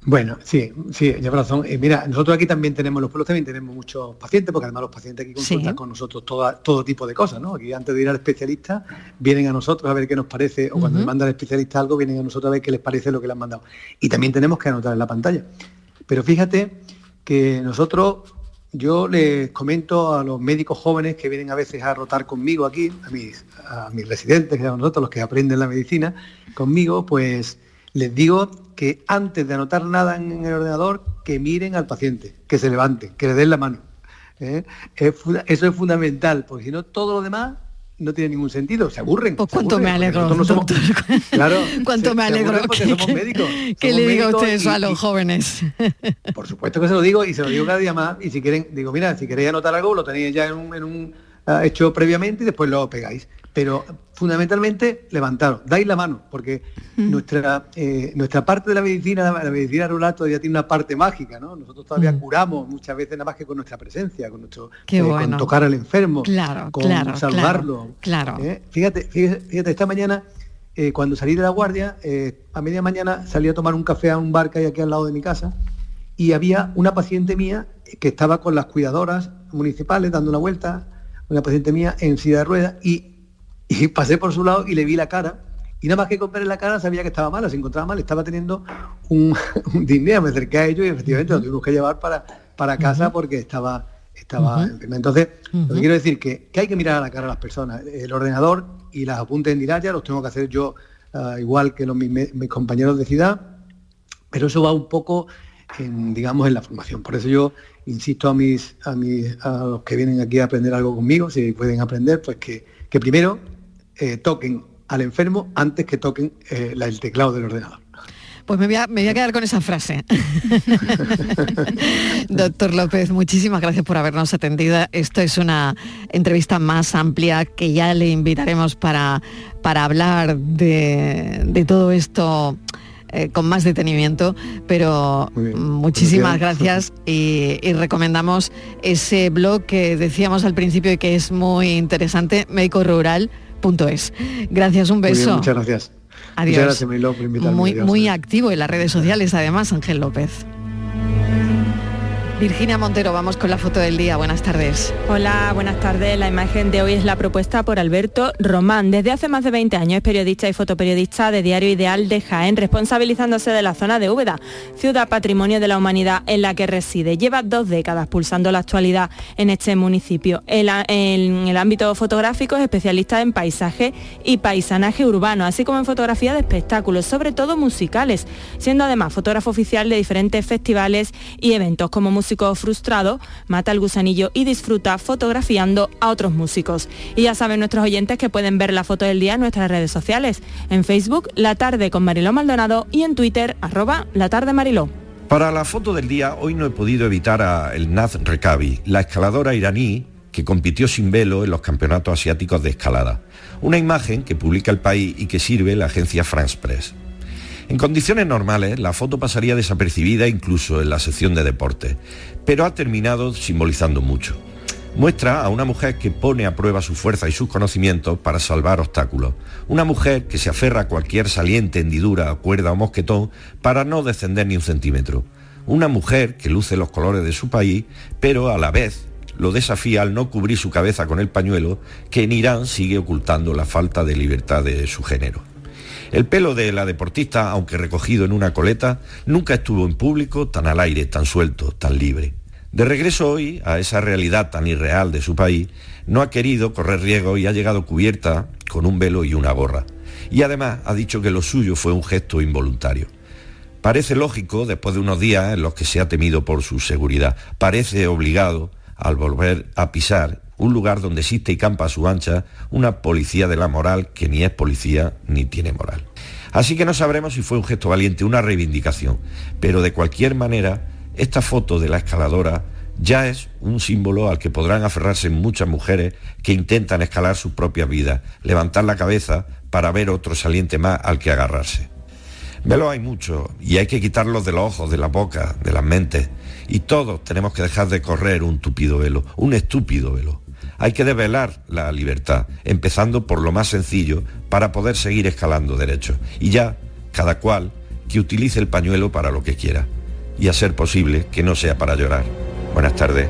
Bueno, sí, sí, lleva razón. Eh, mira, nosotros aquí también tenemos, los pueblos también tenemos muchos pacientes, porque además los pacientes aquí consultan Sí. con nosotros toda- todo tipo de cosas, ¿no? Aquí antes de ir al especialista, vienen a nosotros a ver qué nos parece, o cuando Ujú. le manda al especialista algo, vienen a nosotros a ver qué les parece lo que le han mandado. Y también tenemos que anotar en la pantalla. Pero fíjate que nosotros, yo les comento a los médicos jóvenes que vienen a veces a rotar conmigo aquí, a mis, a residentes, que son nosotros los que aprenden la medicina conmigo, pues les digo que antes de anotar nada en el ordenador, que miren al paciente, que se levanten, que le den la mano. ¿eh? Eso es fundamental, porque si no, todo lo demás no tiene ningún sentido, se aburren. Pues cuánto me aburren, alegro, nosotros no somos- Claro, Cuánto se- me alegro que, somos que- médicos. que Somos le diga usted eso y- a los y- jóvenes. por supuesto que se lo digo y se lo digo cada día más. Y si quieren, digo, mira, si queréis anotar algo, lo tenéis ya en un, en un, ah, hecho previamente y después lo pegáis. Pero fundamentalmente levantaros, dais la mano, porque nuestra, eh, nuestra parte de la medicina, la, medicina rural todavía tiene una parte mágica, ¿no? Nosotros todavía curamos muchas veces nada más que con nuestra presencia, con nuestro eh, bueno. con tocar al enfermo, Claro, con claro, saludarlo. claro. ¿eh? Fíjate, fíjate, esta mañana eh, cuando salí de la guardia, a media mañana salí a tomar un café a un bar que hay aquí al lado de mi casa y había una paciente mía que estaba con las cuidadoras municipales dando una vuelta, una paciente mía en silla de ruedas y, y pasé por su lado y le vi la cara. Y nada más que compré la cara sabía que estaba mala, se encontraba mal, estaba teniendo un, un disnea, me acerqué a ellos y efectivamente lo tuvimos que llevar para, para casa porque estaba, estaba enferma. Entonces, lo que quiero decir que, que hay que mirar a la cara a las personas. El ordenador y las apuntes en Diraya los tengo que hacer yo ah, igual que los, mis, mis compañeros de ciudad, pero eso va un poco en, digamos, en la formación. Por eso yo insisto a mis, a mis, a los que vienen aquí a aprender algo conmigo, si pueden aprender, pues que, que primero eh, toquen al enfermo antes que toquen eh, la- el teclado del ordenador. Pues me voy, a, me voy a quedar con esa frase. Doctor López, muchísimas gracias por habernos atendido. Esto es una entrevista más amplia que ya le invitaremos para, para hablar de, de todo esto eh, con más detenimiento, pero muchísimas gracias y, y recomendamos ese blog que decíamos al principio y que es muy interesante, médicorural.es. Gracias, un Muy bien, beso. muchas gracias. Adiós. Muchas gracias, Mariló, por invitarme. Muy, Adiós. muy activo en las redes sociales, además, Ángel López. Virginia Montero, vamos con la foto del día. Buenas tardes. Hola, buenas tardes. La imagen de hoy es la propuesta por Alberto Román. Desde hace más de 20 años es periodista y fotoperiodista de Diario Ideal de Jaén, responsabilizándose de la zona de Úbeda, ciudad patrimonio de la humanidad en la que reside. Lleva dos décadas pulsando la actualidad en este municipio. En el ámbito fotográfico es especialista en paisaje y paisanaje urbano, así como en fotografía de espectáculos, sobre todo musicales, siendo además fotógrafo oficial de diferentes festivales y eventos como frustrado, mata el gusanillo y disfruta fotografiando a otros músicos. Y ya saben nuestros oyentes que pueden ver la foto del día en nuestras redes sociales, en Facebook La Tarde con Mariló Maldonado y en Twitter arroba La Tarde Mariló. Para la foto del día, hoy no he podido evitar a el Naz Rekabi, la escaladora iraní que compitió sin velo en los campeonatos asiáticos de escalada. Una imagen que publica el país y que sirve la agencia France Press. En condiciones normales, la foto pasaría desapercibida incluso en la sección de deporte, pero ha terminado simbolizando mucho. Muestra a una mujer que pone a prueba su fuerza y sus conocimientos para salvar obstáculos. Una mujer que se aferra a cualquier saliente, hendidura, cuerda o mosquetón para no descender ni un centímetro. Una mujer que luce los colores de su país, pero a la vez lo desafía al no cubrir su cabeza con el pañuelo que en Irán sigue ocultando la falta de libertad de su género. El pelo de la deportista, aunque recogido en una coleta, nunca estuvo en público tan al aire, tan suelto, tan libre. De regreso hoy a esa realidad tan irreal de su país, no ha querido correr riesgo y ha llegado cubierta con un velo y una gorra. Y además ha dicho que lo suyo fue un gesto involuntario. Parece lógico después de unos días en los que se ha temido por su seguridad. Parece obligado al volver a pisar un lugar donde existe y campa a su ancha una policía de la moral que ni es policía ni tiene moral. Así que no sabremos si fue un gesto valiente, una reivindicación, pero de cualquier manera, esta foto de la escaladora ya es un símbolo al que podrán aferrarse muchas mujeres que intentan escalar sus propias vidas, levantar la cabeza para ver otro saliente más al que agarrarse. Velo hay mucho y hay que quitarlos de los ojos, de la boca, de las mentes. Y todos tenemos que dejar de correr un tupido velo, un estúpido velo. Hay que develar la libertad, empezando por lo más sencillo para poder seguir escalando derechos. Y ya, cada cual que utilice el pañuelo para lo que quiera. Y a ser posible que no sea para llorar. Buenas tardes.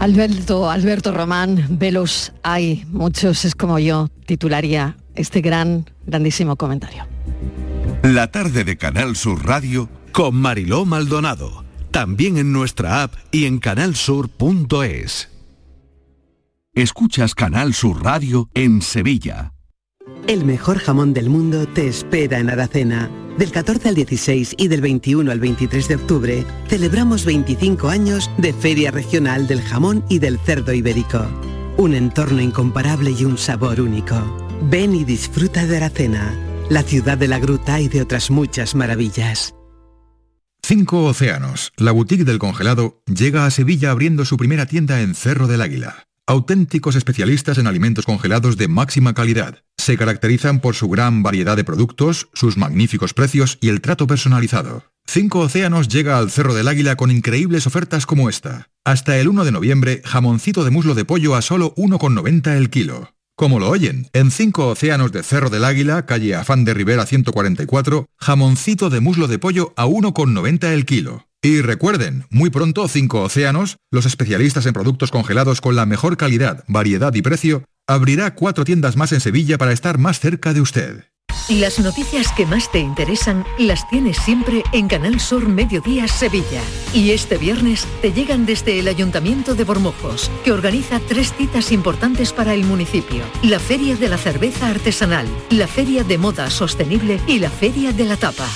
Alberto, Alberto Román, velos hay, muchos es como yo, titularía este gran, grandísimo comentario. La tarde de Canal Sur Radio con Mariló Maldonado. También en nuestra app y en canalsur.es. Escuchas Canal Sur Radio en Sevilla. El mejor jamón del mundo te espera en Aracena. Del 14 al 16 y del 21 al 23 de octubre celebramos 25 años de Feria Regional del Jamón y del Cerdo Ibérico. Un entorno incomparable y un sabor único. Ven y disfruta de Aracena, la ciudad de la gruta y de otras muchas maravillas. Cinco Océanos, la boutique del congelado, llega a Sevilla abriendo su primera tienda en Cerro del Águila. Auténticos especialistas en alimentos congelados de máxima calidad. Se caracterizan por su gran variedad de productos, sus magníficos precios y el trato personalizado. Cinco Océanos llega al Cerro del Águila con increíbles ofertas como esta. Hasta el 1 de noviembre, jamoncito de muslo de pollo a solo 1,90 el kilo. Como lo oyen, en 5 océanos de Cerro del Águila, calle Afán de Rivera 144, jamoncito de muslo de pollo a 1,90 el kilo. Y recuerden, muy pronto 5 océanos, los especialistas en productos congelados con la mejor calidad, variedad y precio, abrirá cuatro tiendas más en Sevilla para estar más cerca de usted. Las noticias que más te interesan las tienes siempre en Canal Sur Mediodía Sevilla. Y este viernes te llegan desde el Ayuntamiento de Bormujos, que organiza tres citas importantes para el municipio. La Feria de la Cerveza Artesanal, la Feria de Moda Sostenible y la Feria de la Tapa.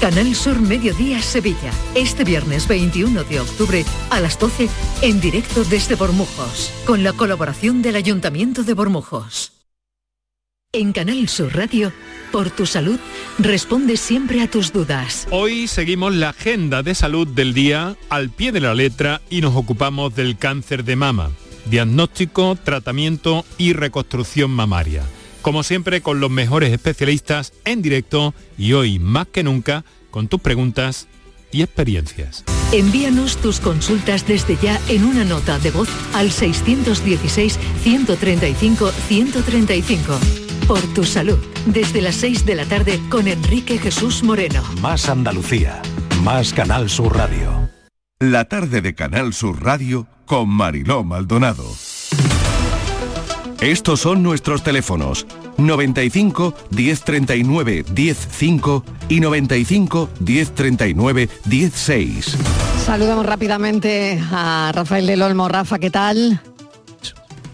Canal Sur Mediodía Sevilla. Este viernes 21 de octubre a las 12 en directo desde Bormujos, con la colaboración del Ayuntamiento de Bormujos. En Canal Sur Radio, por tu salud, responde siempre a tus dudas. Hoy seguimos la agenda de salud del día al pie de la letra y nos ocupamos del cáncer de mama. Diagnóstico, tratamiento y reconstrucción mamaria. Como siempre con los mejores especialistas en directo y hoy más que nunca con tus preguntas y experiencias. Envíanos tus consultas desde ya en una nota de voz al 616-135-135. Por tu salud, desde las 6 de la tarde con Enrique Jesús Moreno. Más Andalucía, más Canal Sur Radio. La tarde de Canal Sur Radio con Mariló Maldonado. Estos son nuestros teléfonos 95 1039 105 y 95 1039 16. Saludamos rápidamente a Rafael del Olmo. Rafa, ¿qué tal?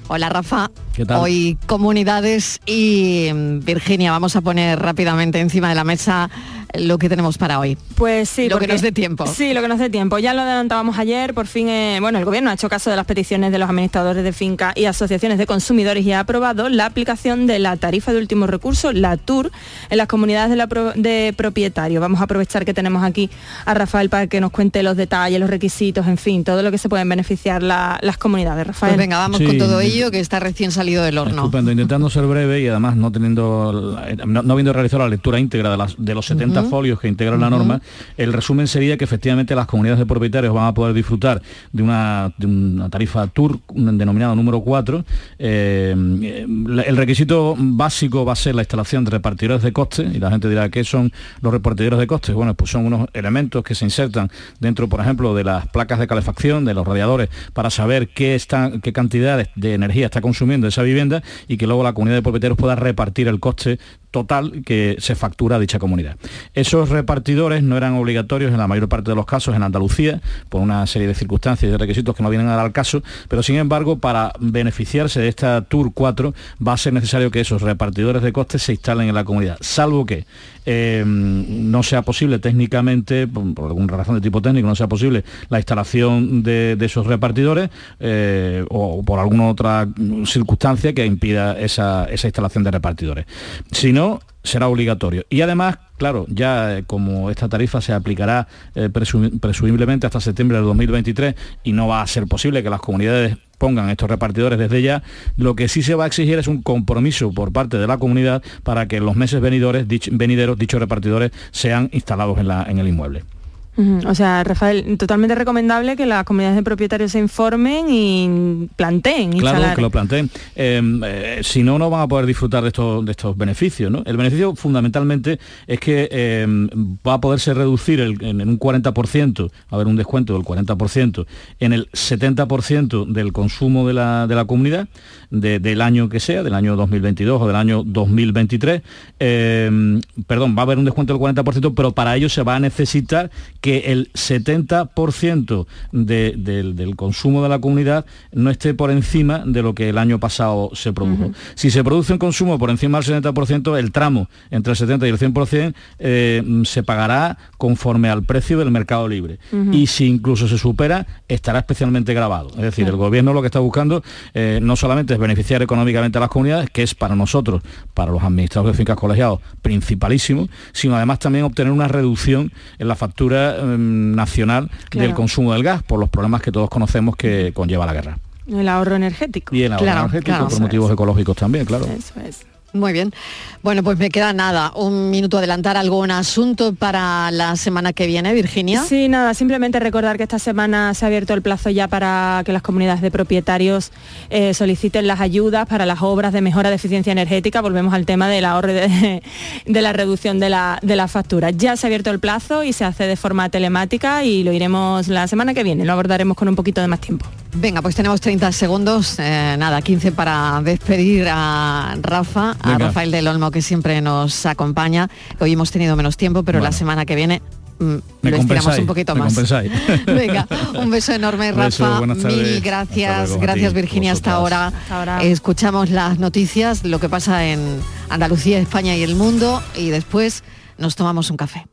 Hola Rafa. ¿Qué tal? Hoy comunidades y mm, Virginia, vamos a poner rápidamente encima de la mesa lo que tenemos para hoy. Pues sí, Lo que nos dé tiempo. Sí, lo que nos dé tiempo. Ya lo adelantábamos ayer, por fin, eh, bueno, el gobierno ha hecho caso de las peticiones de los administradores de finca y asociaciones de consumidores y ha aprobado la aplicación de la tarifa de último recurso, la TUR, en las comunidades de, la pro- de propietarios. Vamos a aprovechar que tenemos aquí a Rafael para que nos cuente los detalles, los requisitos, en fin, todo lo que se pueden beneficiar la- las comunidades. Rafael. Pues venga, vamos Sí, con todo sí. ello que está recién salido del horno. Estupendo, intentando ser breve y además no teniendo no, no habiendo realizado la lectura íntegra de, las- de los 70 Folios que integran la norma, el resumen sería que efectivamente las comunidades de propietarios van a poder disfrutar de una, de una tarifa TUR denominada número 4. Eh, el requisito básico va a ser la instalación de repartidores de coste y la gente dirá ¿qué son los repartidores de costes? Bueno, pues son unos elementos que se insertan dentro, por ejemplo, de las placas de calefacción, de los radiadores, para saber qué, está, qué cantidades de energía está consumiendo esa vivienda y que luego la comunidad de propietarios pueda repartir el coste total que se factura dicha comunidad. Esos repartidores no eran obligatorios en la mayor parte de los casos en Andalucía, por una serie de circunstancias y de requisitos que no vienen a dar al caso, pero sin embargo, para beneficiarse de esta Tour 4 va a ser necesario que esos repartidores de costes se instalen en la comunidad, salvo que eh, no sea posible técnicamente, por, alguna razón de tipo técnico, no sea posible la instalación de, esos repartidores eh, o por alguna otra circunstancia que impida esa, esa instalación de repartidores. Si no, será obligatorio. Y además, claro, ya eh, como esta tarifa se aplicará eh, presu- presumiblemente hasta septiembre del 2023 y no va a ser posible que las comunidades pongan estos repartidores desde ya, lo que sí se va a exigir es un compromiso por parte de la comunidad para que los meses venideros dichos repartidores sean instalados en, la- en el inmueble. O sea, Rafael, totalmente recomendable que las comunidades de propietarios se informen y planteen Claro, instalar. que lo planteen. Eh, eh, si no, no van a poder disfrutar de estos, de estos beneficios. ¿no? El beneficio fundamentalmente es que eh, va a poderse reducir el- en, un 40%, va a haber un descuento del 40%, en el 70% del consumo de la, de la comunidad, de- del año que sea, del año 2022 o del año 2023. Eh, perdón, va a haber un descuento del 40%, pero para ello se va a necesitar que el 70% de- del, del consumo de la comunidad no esté por encima de lo que el año pasado se produjo. Si se produce un consumo por encima del 70%, el tramo entre el 70 y el 100% eh, se pagará conforme al precio del mercado libre. Y si incluso se supera, estará especialmente grabado. Es decir, el gobierno lo que está buscando eh, no solamente es beneficiar económicamente a las comunidades, que es para nosotros, para los administradores de fincas colegiados, principalísimo, sino además también obtener una reducción en la factura em, nacional Claro. del consumo del gas por los problemas que todos conocemos que conlleva la guerra. El ahorro energético. Y el ahorro energético por motivos ecológicos también, claro. Eso es. Muy bien. Bueno, pues me queda nada, un minuto adelantar algún asunto para la semana que viene, Virginia. Sí, nada, simplemente recordar que esta semana se ha abierto el plazo ya para que las comunidades de propietarios eh, soliciten las ayudas para las obras de mejora de eficiencia energética. Volvemos al tema del ahorro de, de la reducción de la, de la factura. Ya se ha abierto el plazo y se hace de forma telemática y lo iremos la semana que viene, lo abordaremos con un poquito de más tiempo. Venga, pues tenemos 30 segundos, eh, nada, 15 para despedir a Rafa, a Venga. Rafael del Olmo que siempre nos acompaña. Hoy hemos tenido menos tiempo, pero la semana que viene mm, lo estiramos un poquito más. Venga, un beso enorme, Rafa. Mil gracias, luego, gracias ti, Virginia hasta ahora. vosotras. Hasta ahora. Escuchamos las noticias, lo que pasa en Andalucía, España y el mundo y después nos tomamos un café.